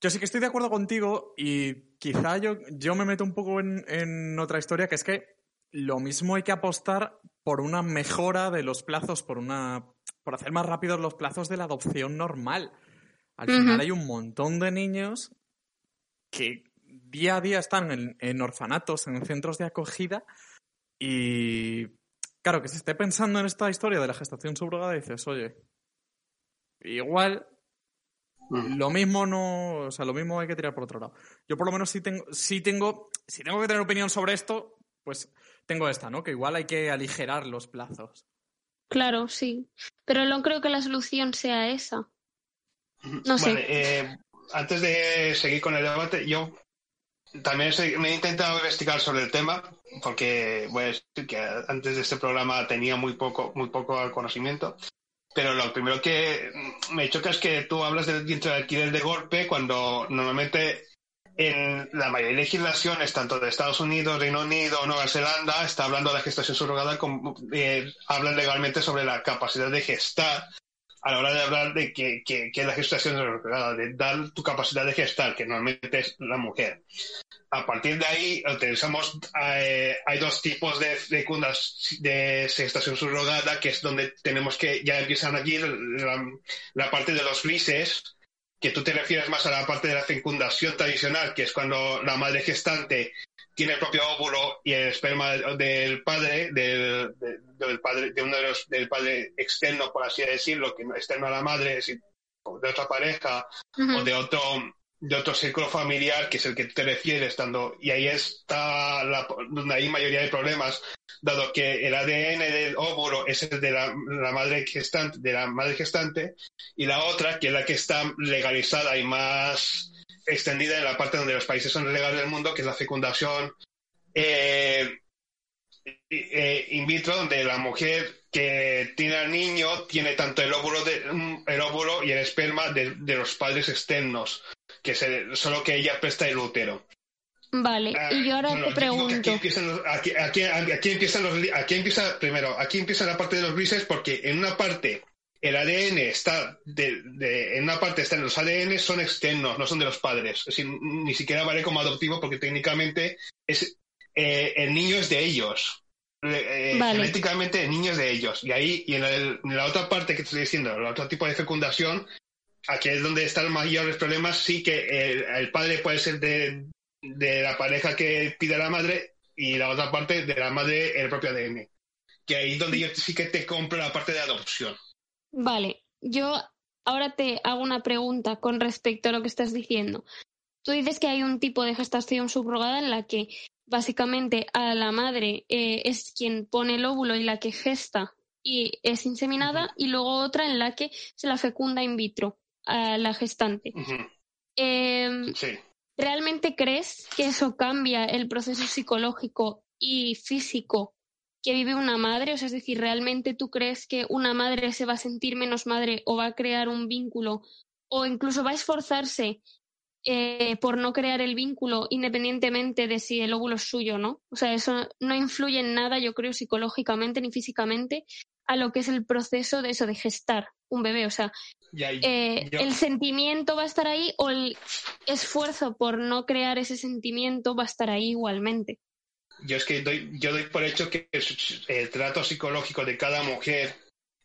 Yo sí que estoy de acuerdo contigo y quizá yo, yo me meto un poco en, en otra historia, que es que lo mismo hay que apostar por una mejora de los plazos, por una por hacer más rápidos los plazos de la adopción normal. Al final hay un montón de niños que día a día están en, en orfanatos, en centros de acogida y claro, que se esté pensando en esta historia de la gestación subrogada dices, oye, igual Mm. Lo mismo no, o sea, lo mismo hay que tirar por otro lado. Yo por lo menos sí tengo, sí tengo, si tengo que tener opinión sobre esto, pues tengo esta, ¿no? Que igual hay que aligerar los plazos. Claro, sí. Pero no creo que la solución sea esa. No sé. Vale, eh, antes de seguir con el debate, yo también me he intentado investigar sobre el tema, porque voy a decir que antes de este programa tenía muy poco, muy poco conocimiento. Pero lo primero que me choca es que tú hablas del vientre de alquiler de golpe cuando normalmente en la mayoría de legislaciones, tanto de Estados Unidos, Reino Unido, Nueva Zelanda, está hablando de la gestación subrogada, como, eh, hablan legalmente sobre la capacidad de gestar a la hora de hablar de que, que, que la gestación subrogada, de dar tu capacidad de gestar, que normalmente es la mujer. A partir de ahí utilizamos, eh, hay dos tipos de fecundas de gestación subrogada, que es donde tenemos que, ya empiezan aquí la, la parte de los grises, que tú te refieres más a la parte de la fecundación tradicional, que es cuando la madre gestante tiene el propio óvulo y el esperma del padre, del, de- del padre, de uno de los, del padre externo, por así decirlo, que no externo a la madre, de otra pareja o de otro de otro círculo familiar que es el que te refieres estando y ahí está la, donde hay mayoría de problemas dado que el ADN del óvulo es el de la, la madre gestante de la madre gestante y la otra que es la que está legalizada y más extendida en la parte donde los países son legales del mundo que es la fecundación eh, eh, in vitro donde la mujer que tiene al niño tiene tanto el óvulo, de, el óvulo y el esperma de, de los padres externos, que se, solo que ella presta el útero. Vale, Ah, y yo ahora te que Aquí pregunto. empiezan los- aquí, aquí- aquí empiezan los aquí empieza primero, aquí empieza la parte de los grises porque en una parte el ADN está de, de- en una parte están los ADN son externos, no son de los padres. Es decir, ni siquiera vale como adoptivo porque técnicamente es eh, el niño es de ellos. Eh, Vale. Genéticamente el niño es de ellos. Y ahí, y en, el- en la otra parte que te estoy diciendo, el otro tipo de fecundación, aquí es donde están los mayores problemas, sí que el, el padre puede ser de, de la pareja que pide a la madre y la otra parte de la madre el propio ADN. Que ahí es donde yo sí que te compro la parte de adopción. Vale, yo ahora te hago una pregunta con respecto a lo que estás diciendo. Tú dices que hay un tipo de gestación subrogada en la que básicamente a la madre eh, es quien pone el óvulo y la que gesta y es inseminada, y luego otra en la que se la fecunda in vitro a la gestante. Em, Sí. ¿Realmente crees que eso cambia el proceso psicológico y físico que vive una madre? O sea, es decir, ¿realmente tú crees que una madre se va a sentir menos madre o va a crear un vínculo o incluso va a esforzarse eh, por no crear el vínculo independientemente de si el óvulo es suyo o no? O sea, eso no influye en nada, yo creo, psicológicamente ni físicamente a lo que es el proceso de eso, de gestar un bebé. O sea, ahí eh, ¿el sentimiento va a estar ahí o el esfuerzo por no crear ese sentimiento va a estar ahí igualmente? Yo es que doy, yo doy por hecho que el trato psicológico de cada mujer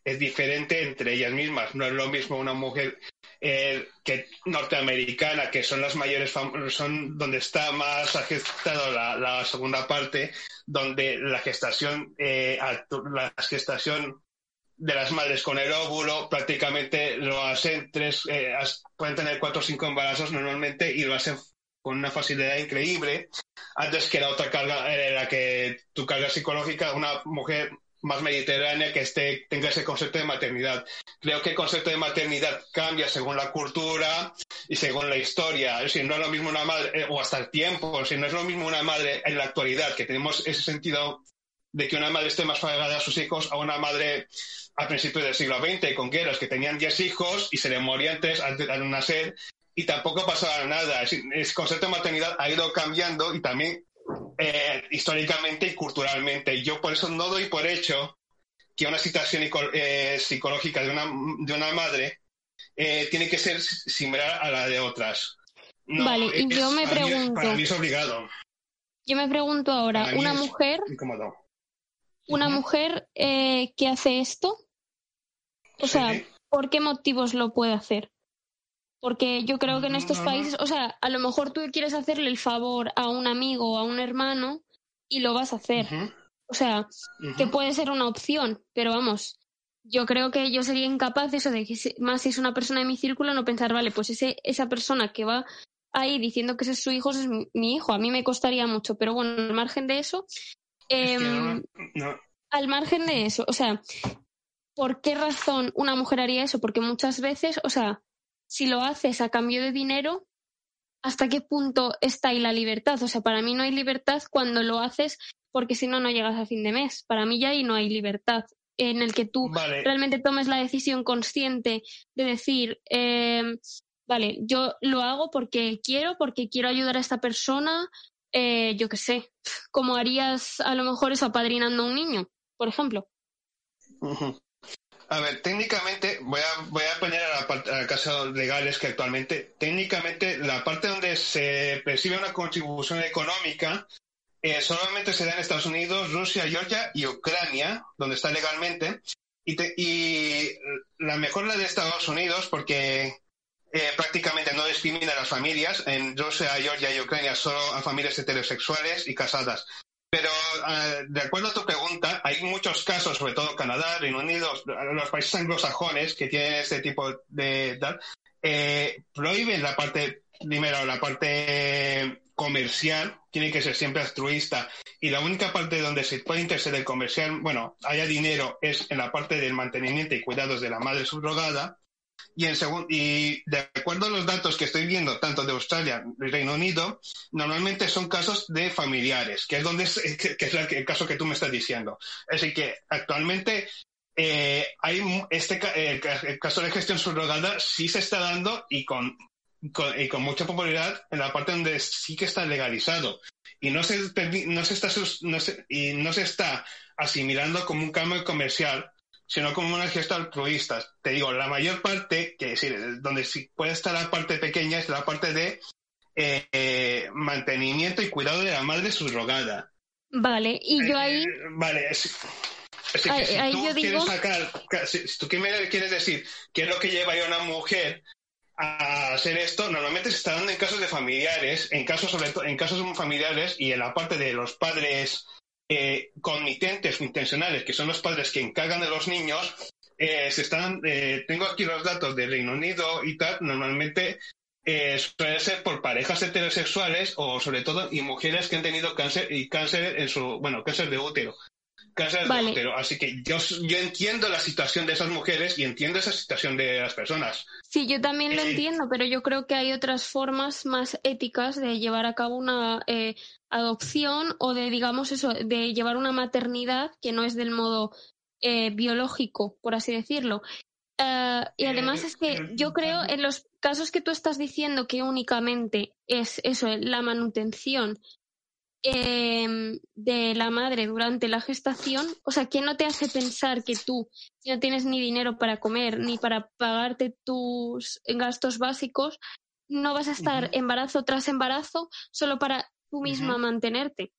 es diferente entre ellas mismas. No es lo mismo una mujer eh, que norteamericana, que son las mayores, son donde está más gestado la, segunda parte, donde la gestación, eh, gestación de las madres con el óvulo prácticamente lo hacen tres, eh, pueden tener cuatro o cinco embarazos normalmente y lo hacen con una facilidad increíble. Antes que la otra carga, eh, la que tu carga psicológica, una mujer más mediterránea que esté, tenga ese concepto de maternidad. Creo que el concepto de maternidad cambia según la cultura y según la historia. Es decir, no es lo mismo una madre, eh, o hasta el tiempo, es decir, no es lo mismo una madre en la actualidad, que tenemos ese sentido de que una madre esté más pegada a sus hijos, a una madre a principios del siglo XX, con guerras, que tenían 10 hijos y se le morían tres antes de nacer y tampoco pasaba nada. Es decir, el concepto de maternidad ha ido cambiando y también eh, históricamente y culturalmente. Yo por eso no doy por hecho que una situación eh, psicológica de una, de una madre eh, tiene que ser similar a la de otras. No, Vale, y es- yo me para mí es- pregunto- para mí es obligado. Yo me pregunto ahora, Para ¿una mujer, incómodo. una mujer eh, que hace esto? O sea. ¿por qué motivos lo puede hacer? Porque yo creo que en estos países, o sea, a lo mejor tú quieres hacerle el favor a un amigo o a un hermano y lo vas a hacer. O sea, que puede ser una opción, pero vamos, yo creo que yo sería incapaz de eso, de que más si es una persona de mi círculo, no pensar, vale, pues ese, esa persona que va ahí diciendo que ese es su hijo, es mi, hijo. A mí me costaría mucho, pero bueno, al margen de eso, em, al margen de eso, o sea, ¿por qué razón una mujer haría eso? Porque muchas veces, o sea, si lo haces a cambio de dinero, ¿hasta qué punto está ahí la libertad? O sea, para mí no hay libertad cuando lo haces porque si no, no llegas a fin de mes. Para mí ya ahí no hay libertad en el que tú realmente tomes la decisión consciente de decir, em, vale, yo lo hago porque quiero, porque quiero ayudar a esta persona, eh, yo qué sé, como harías a lo mejor eso apadrinando a un niño, por ejemplo. A ver, técnicamente, voy a, voy a poner a, la, casos legales que actualmente, técnicamente, la parte donde se percibe una contribución económica eh, solamente se da en Estados Unidos, Rusia, Georgia y Ucrania, donde está legalmente. Y, y la mejor la de Estados Unidos, porque eh, prácticamente no discrimina a las familias. En Rusia, Georgia y Ucrania solo a familias heterosexuales y casadas. Pero eh, de acuerdo a tu pregunta, hay muchos casos, sobre todo Canadá, Reino Unido, los países anglosajones que tienen este tipo de eh, prohíben la parte, primero, la parte comercial, tiene que ser siempre altruista, y la única parte donde se puede interceder comercial, bueno, haya dinero, es en la parte del mantenimiento y cuidados de la madre subrogada, y, de acuerdo a los datos que estoy viendo, tanto de Australia y Reino Unido, normalmente son casos de familiares, que es, donde es [LAUGHS] el caso que tú me estás diciendo. Así que actualmente eh, hay este el, caso de gestión subrogada sí se está dando y con, y con mucha popularidad en la parte donde sí que está legalizado y no se, no se está no y no se está asimilando como un cambio comercial sino como una gestión altruista. Te digo, la mayor parte, que decir, donde sí puede estar la parte pequeña, es la parte de eh, mantenimiento y cuidado de la madre subrogada. Vale, y yo ahí... Eh, vale, es, que si tú quieres sacar, si, tú quieres decir qué es lo que lleva a una mujer a hacer esto, normalmente se está dando en casos de familiares, en casos sobre todo, en casos familiares y en la parte de los padres eh, comitentes intencionales, que son los padres que encargan de los niños, eh, se están, eh, tengo aquí los datos de Reino Unido y tal, normalmente eh, suele ser por parejas heterosexuales o sobre todo y mujeres que han tenido cáncer y cáncer en su, bueno, cáncer de útero. Cáncer de útero. Así que yo, yo entiendo la situación de esas mujeres y entiendo esa situación de las personas. Sí, yo también lo entiendo, pero yo creo que hay otras formas más éticas de llevar a cabo una eh, adopción o de, digamos eso, de llevar una maternidad que no es del modo eh, biológico, por así decirlo. Eh, y además es que yo creo en los casos que tú estás diciendo que únicamente es eso, la manutención Em, de la madre durante la gestación, o sea, ¿qué no te hace pensar que tú, si no tienes ni dinero para comer ni para pagarte tus gastos básicos, no vas a estar embarazo tras embarazo solo para tú misma mantenerte?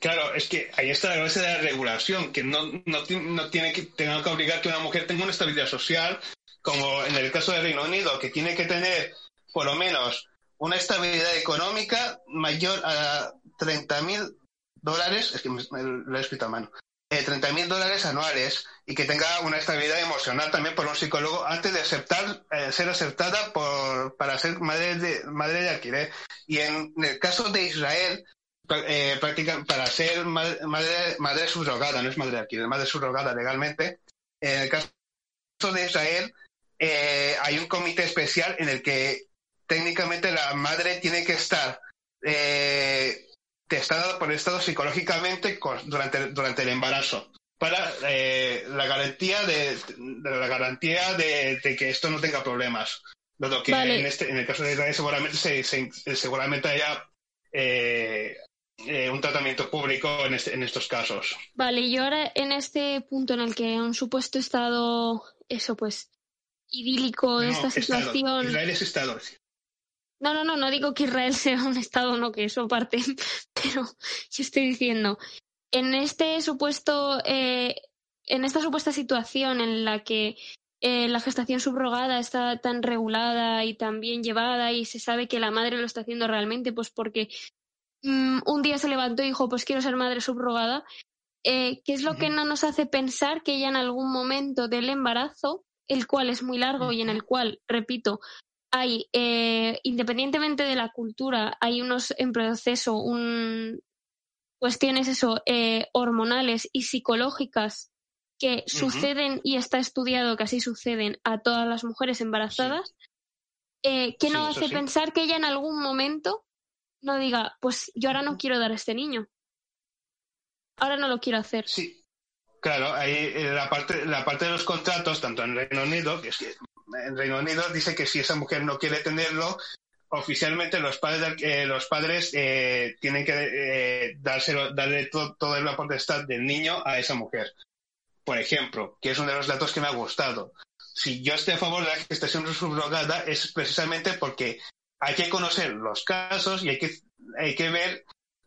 Claro, es que ahí está la base de la regulación, que no, no, no tiene que, tenga que obligar que una mujer tenga una estabilidad social, como en el caso del Reino Unido, que tiene que tener por lo menos una estabilidad económica mayor a 30 mil dólares, es que me, lo he escrito a mano, eh, 30 mil dólares anuales y que tenga una estabilidad emocional también por un psicólogo antes de aceptar, eh, ser aceptada por, para ser madre de, madre de alquiler. Y en, el caso de Israel, eh, para ser madre, madre, subrogada, no es madre de alquiler, madre subrogada legalmente, en el caso de Israel, eh, hay un comité especial en el que técnicamente la madre tiene que estar eh, testada por el Estado psicológicamente durante, durante el embarazo para eh, la garantía de, la garantía de, que esto no tenga problemas. Dado que en, este, en el caso de Israel seguramente se, seguramente haya eh, eh, un tratamiento público en, este, en estos casos. Vale, y ahora en este punto en el que un supuesto estado, eso pues, idílico, esta situación. Israel es estado. No, no, no, no digo que Israel [LAUGHS] sea un Estado, no, que eso aparte, [LAUGHS] pero yo estoy diciendo, en este supuesto, eh, en esta supuesta situación en la que eh, la gestación subrogada está tan regulada y tan bien llevada y se sabe que la madre lo está haciendo realmente, pues porque mm, un día se levantó y dijo, pues quiero ser madre subrogada, eh, ¿qué es lo que no nos hace pensar que ella en algún momento del embarazo, el cual es muy largo y en el cual, repito, hay, eh, independientemente de la cultura, hay unos en proceso, un, cuestiones eso, eh, hormonales y psicológicas que suceden y está estudiado que así suceden a todas las mujeres embarazadas, eh, que no hace pensar que ella en algún momento no diga, pues yo ahora no quiero dar a este niño. Ahora no lo quiero hacer. Sí, claro, ahí eh, la parte, la parte de los contratos, tanto en Reino Unido, que es que en Reino Unido dice que si esa mujer no quiere tenerlo, oficialmente los padres, eh, los padres eh, tienen que eh, darle toda la potestad del niño a esa mujer. Por ejemplo, que es uno de los datos que me ha gustado. Si yo estoy a favor de la gestación subrogada es precisamente porque hay que conocer los casos y hay que, hay que ver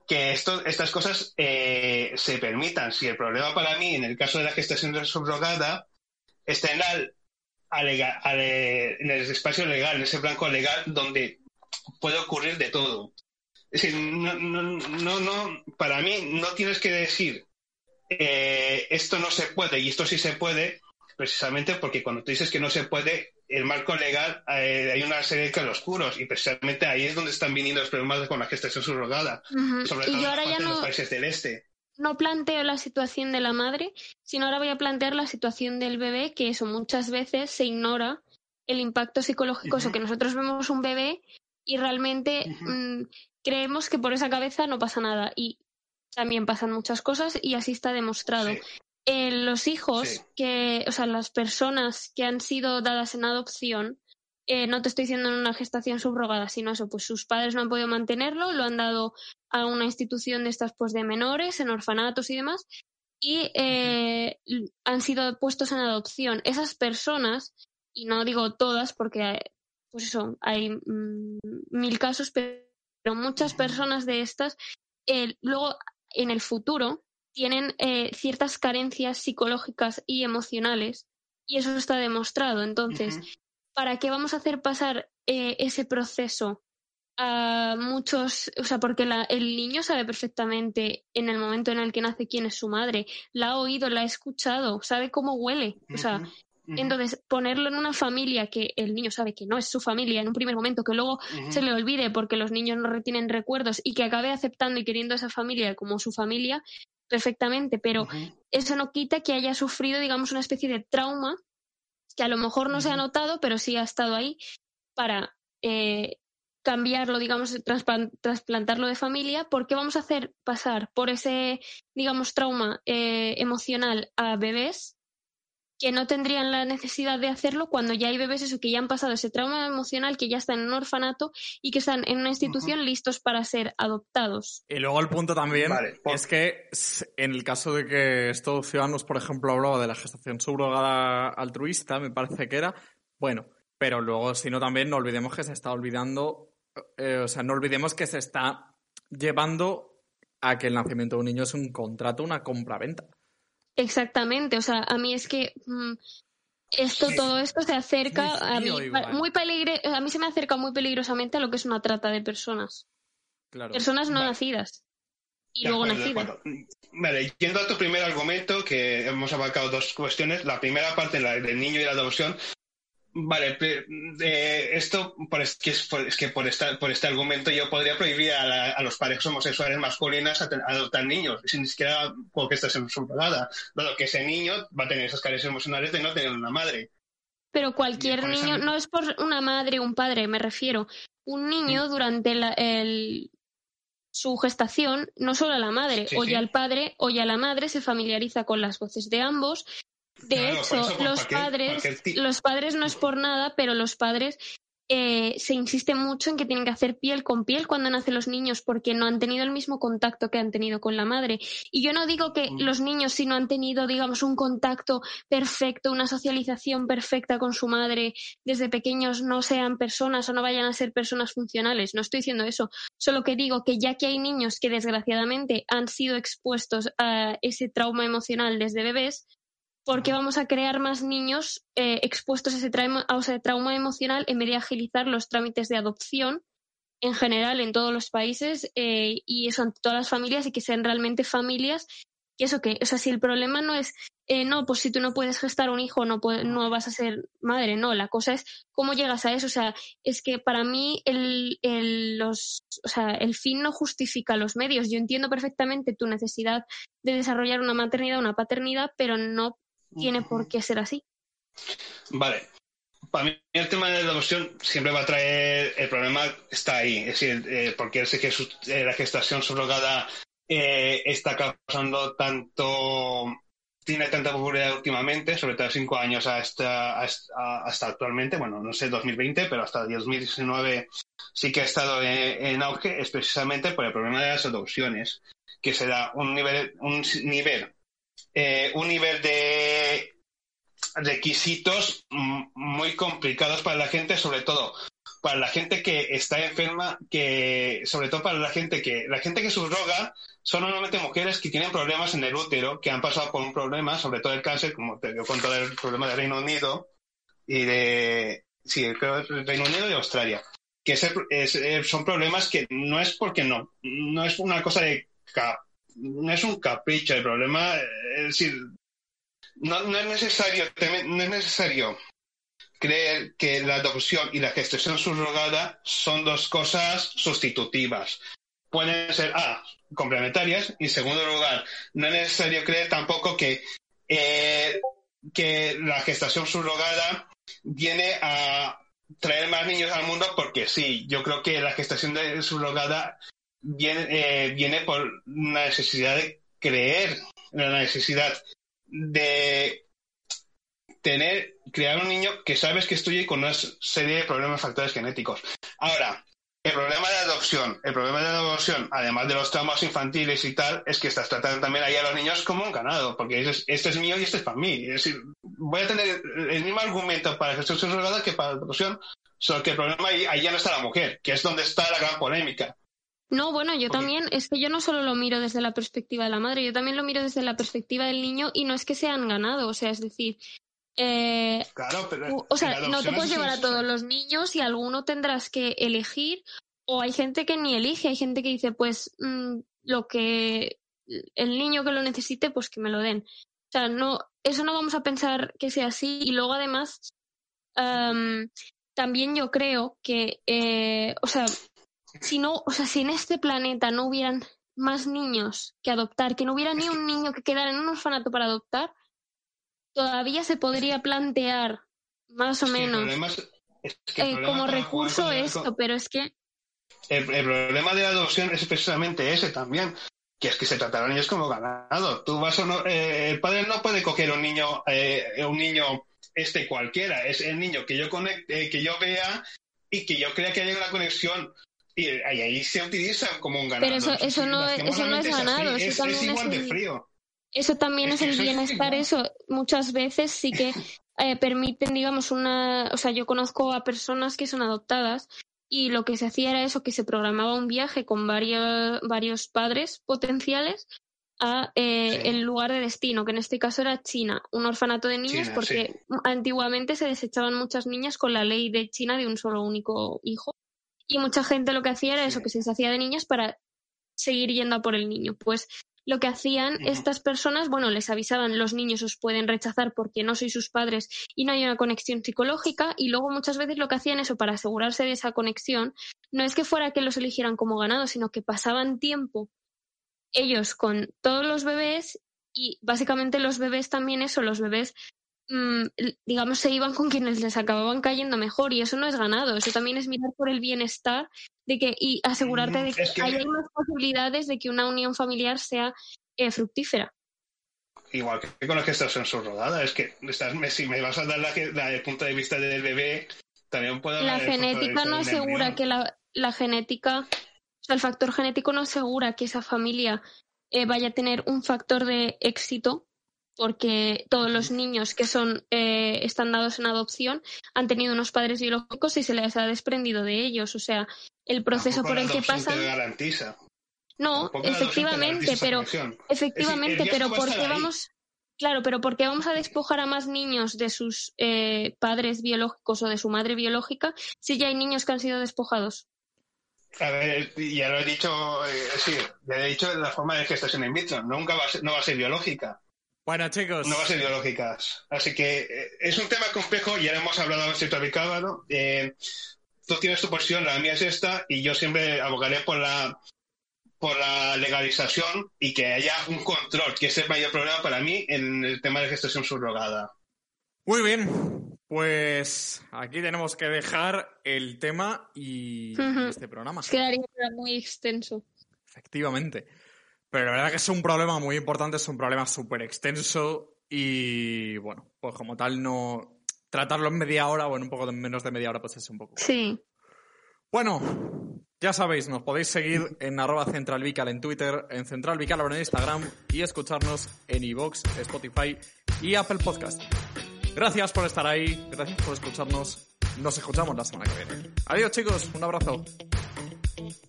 que esto, estas cosas se permitan. Si el problema para mí, en el caso de la gestación subrogada, está en, en el espacio legal, en ese blanco legal donde puede ocurrir de todo. Es decir, no, no, no, para mí no tienes que decir eh, esto no se puede y esto sí se puede, precisamente porque cuando tú dices que no se puede, el marco legal eh, hay una serie de claroscuros y precisamente ahí es donde están viniendo los problemas con la gestación subrogada, sobre todo en los países del este. No planteo la situación de la madre, sino ahora voy a plantear la situación del bebé, que eso muchas veces se ignora el impacto psicológico, eso que nosotros vemos un bebé y realmente mm, creemos que por esa cabeza no pasa nada. Y también pasan muchas cosas y así está demostrado. Eh, los hijos que, o sea, las personas que han sido dadas en adopción, eh, no te estoy diciendo en una gestación subrogada, sino eso, pues sus padres no han podido mantenerlo, lo han dado a una institución de estas, pues de menores, en orfanatos y demás, y eh, han sido puestos en adopción. Esas personas, y no digo todas porque pues eso, hay mm, mil casos, pero muchas personas de estas eh, luego en el futuro tienen eh, ciertas carencias psicológicas y emocionales y eso está demostrado. Entonces, ¿para qué vamos a hacer pasar eh, ese proceso a muchos? O sea, porque el niño sabe perfectamente en el momento en el que nace quién es su madre, la ha oído, la ha escuchado, sabe cómo huele. O sea, entonces, ponerlo en una familia que el niño sabe que no es su familia en un primer momento, que luego se le olvide porque los niños no retienen recuerdos y que acabe aceptando y queriendo a esa familia como su familia, perfectamente, pero eso no quita que haya sufrido, digamos, una especie de trauma que a lo mejor no se ha notado, pero sí ha estado ahí para eh, cambiarlo, digamos, trasplantarlo de familia, ¿por qué vamos a hacer pasar por ese, digamos, trauma eh, emocional a bebés que no tendrían la necesidad de hacerlo cuando ya hay bebés eso, que ya han pasado ese trauma emocional, que ya están en un orfanato y que están en una institución listos para ser adoptados. Y luego el punto también es que en el caso de que estos ciudadanos, por ejemplo, hablaba de la gestación subrogada altruista, me parece que era, bueno, pero luego si no también no olvidemos que se está olvidando, eh, o sea, no olvidemos que se está llevando a que el nacimiento de un niño es un contrato, una compra-venta. Exactamente, o sea, a mí es que mm, esto, todo esto se acerca a mí muy a mí se me acerca muy peligrosamente a lo que es una trata de personas. Personas no nacidas y luego nacidas. Vale, yendo a tu primer argumento, que hemos abarcado dos cuestiones. La primera parte, la del niño y la adopción, Vale, esto es, que es, que por, por este argumento yo podría prohibir a, los parejas homosexuales masculinas a, adoptar niños, sin siquiera porque estés en su dado que ese niño va a tener esas carencias emocionales de no tener una madre. Pero cualquier niño, no es por una madre o un padre, me refiero. Un niño mm. durante el, su gestación, no solo a la madre, oye al padre, oye a la madre, se familiariza con las voces de ambos, de hecho, los padres, los padres no es por nada, pero los padres eh, se insiste mucho en que tienen que hacer piel con piel cuando nacen los niños porque no han tenido el mismo contacto que han tenido con la madre. Y yo no digo que mm. los niños si no han tenido, digamos, un contacto perfecto, una socialización perfecta con su madre desde pequeños no sean personas o no vayan a ser personas funcionales. No estoy diciendo eso. Solo que digo que ya que hay niños que desgraciadamente han sido expuestos a ese trauma emocional desde bebés, porque vamos a crear más niños eh, expuestos a ese, trauma, a trauma emocional en vez de agilizar los trámites de adopción en general en todos los países eh, y eso ante todas las familias y que sean realmente familias que eso que, o sea, si el problema no es, eh, no, pues si tú no puedes gestar un hijo, no, no vas a ser madre, no, la cosa es cómo llegas a eso, o sea, es que para mí el, el, los, o sea, el fin no justifica los medios. Yo entiendo perfectamente tu necesidad de desarrollar una maternidad, una paternidad, pero no tiene por qué ser así. Vale. Para mí el tema de la adopción siempre va a traer, el problema está ahí, es decir, eh, porque sé que eh, la gestación subrogada eh, está causando tanto, tiene tanta popularidad últimamente, sobre todo cinco años hasta, hasta, actualmente, bueno, no sé, 2020, pero hasta 2019 sí que ha estado en, auge, es precisamente por el problema de las adopciones, que se da un nivel, un nivel, eh, un nivel de requisitos muy complicados para la gente, sobre todo para la gente que está enferma, que sobre todo para la gente que la gente que subroga son normalmente mujeres que tienen problemas en el útero, que han pasado por un problema, sobre todo el cáncer, como te dio cuenta del problema de Reino Unido y de sí, el Reino Unido y Australia, que son problemas que no es porque no, no es una cosa de no es un capricho, el problema es decir, no, no es necesario no es necesario creer que la adopción y la gestación subrogada son dos cosas sustitutivas. Pueden ser, complementarias y en segundo lugar, no es necesario creer tampoco que, eh, que la gestación subrogada viene a traer más niños al mundo porque sí, yo creo que la gestación subrogada viene, eh, viene por una necesidad de creer, la necesidad de tener, crear un niño que sabes que es tuyo y con una serie de problemas factores genéticos. Ahora, el problema de adopción, el problema de adopción, además de los traumas infantiles y tal, es que estás tratando también ahí a los niños como un ganado, porque dices, este es mío y este es para mí. Es decir, voy a tener el mismo argumento para gestión subrogada que para adopción, solo que el problema ahí, ahí ya no está la mujer, que es donde está la gran polémica. No, bueno, yo también, es que yo no solo lo miro desde la perspectiva de la madre, yo también lo miro desde la perspectiva del niño y no es que sean ganado, o sea, es decir, eh, claro, pero o sea, no te puedes llevar a todos los niños y alguno tendrás que elegir o hay gente que ni elige, hay gente que dice, pues mm, lo que el niño que lo necesite, pues que me lo den. O sea, no, eso no vamos a pensar que sea así y luego además también yo creo que, eh, o sea, si no, o sea, si en este planeta no hubieran más niños que adoptar, que no hubiera ni un niño que quedara en un orfanato para adoptar, todavía se podría plantear más o menos eh, como recurso esto, pero es que... El, problema de la adopción es precisamente ese también, que es que se trata a niños como ganado. Tú vas no, eh, el padre no puede coger un niño, eh, un niño este cualquiera, es el niño que yo conecte, que yo vea y que yo crea que hay una conexión y ahí se utiliza como un ganado. Pero eso, eso, no, eso no es ganado, eso es, igual de frío. Eso también es, el bienestar, eso muchas veces sí que [LAUGHS] eh, permiten, digamos, una... O sea, yo conozco a personas que son adoptadas y lo que se hacía era eso, que se programaba un viaje con varios, varios padres potenciales a eh, el lugar de destino, que en este caso era China, un orfanato de niños, porque antiguamente se desechaban muchas niñas con la ley de China de un solo único hijo. Y mucha gente lo que hacía era eso, que se deshacía de niñas para seguir yendo a por el niño. Pues lo que hacían estas personas, bueno, les avisaban, los niños os pueden rechazar porque no sois sus padres y no hay una conexión psicológica, y luego muchas veces lo que hacían eso para asegurarse de esa conexión, no es que fuera que los eligieran como ganados, sino que pasaban tiempo ellos con todos los bebés y básicamente los bebés también eso, los bebés digamos, se iban con quienes les acababan cayendo mejor y eso no es ganado, eso también es mirar por el bienestar de que y asegurarte de que, hay más posibilidades de que una unión familiar sea eh, fructífera. Igual que con la gestación subrogada, es que estás, si me vas a dar la, el punto de vista del bebé, también puedo La genética no asegura que la, la genética, o sea, el factor genético no asegura que esa familia eh, vaya a tener un factor de éxito porque todos los niños que son eh, están dados en adopción han tenido unos padres biológicos y se les ha desprendido de ellos. O sea, el proceso por el que pasan. garantiza. No, efectivamente, pero efectivamente, pero ¿por qué vamos? Claro, pero ¿por qué vamos a despojar a más niños de sus eh, padres biológicos o de su madre biológica si ya hay niños que han sido despojados? A ver, ya lo he dicho, eh, sí, ya he dicho la forma de gestación in vitro. Nunca va a ser, no va a ser biológica. Bueno, chicos. No va a ser biológicas. Así que eh, es un tema complejo, ya hemos hablado en cierto ¿no? Eh, tú tienes tu posición, la mía es esta, y yo siempre abogaré por la por la legalización y que haya un control, que es el mayor problema para mí en el tema de gestación subrogada. Muy bien, pues aquí tenemos que dejar el tema y este programa. Quedaría muy extenso. Efectivamente. Pero la verdad que es un problema muy importante, es un problema súper extenso y bueno, pues como tal no... Tratarlo en media hora o en un poco menos de media hora pues es un poco... Sí. Bueno, ya sabéis, nos podéis seguir en arroba centralvical en Twitter, en centralvical en Instagram y escucharnos en iVoox, Spotify y Apple Podcast. Gracias por estar ahí, gracias por escucharnos. Nos escuchamos la semana que viene. Adiós chicos, un abrazo.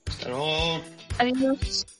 Hasta luego. Adiós.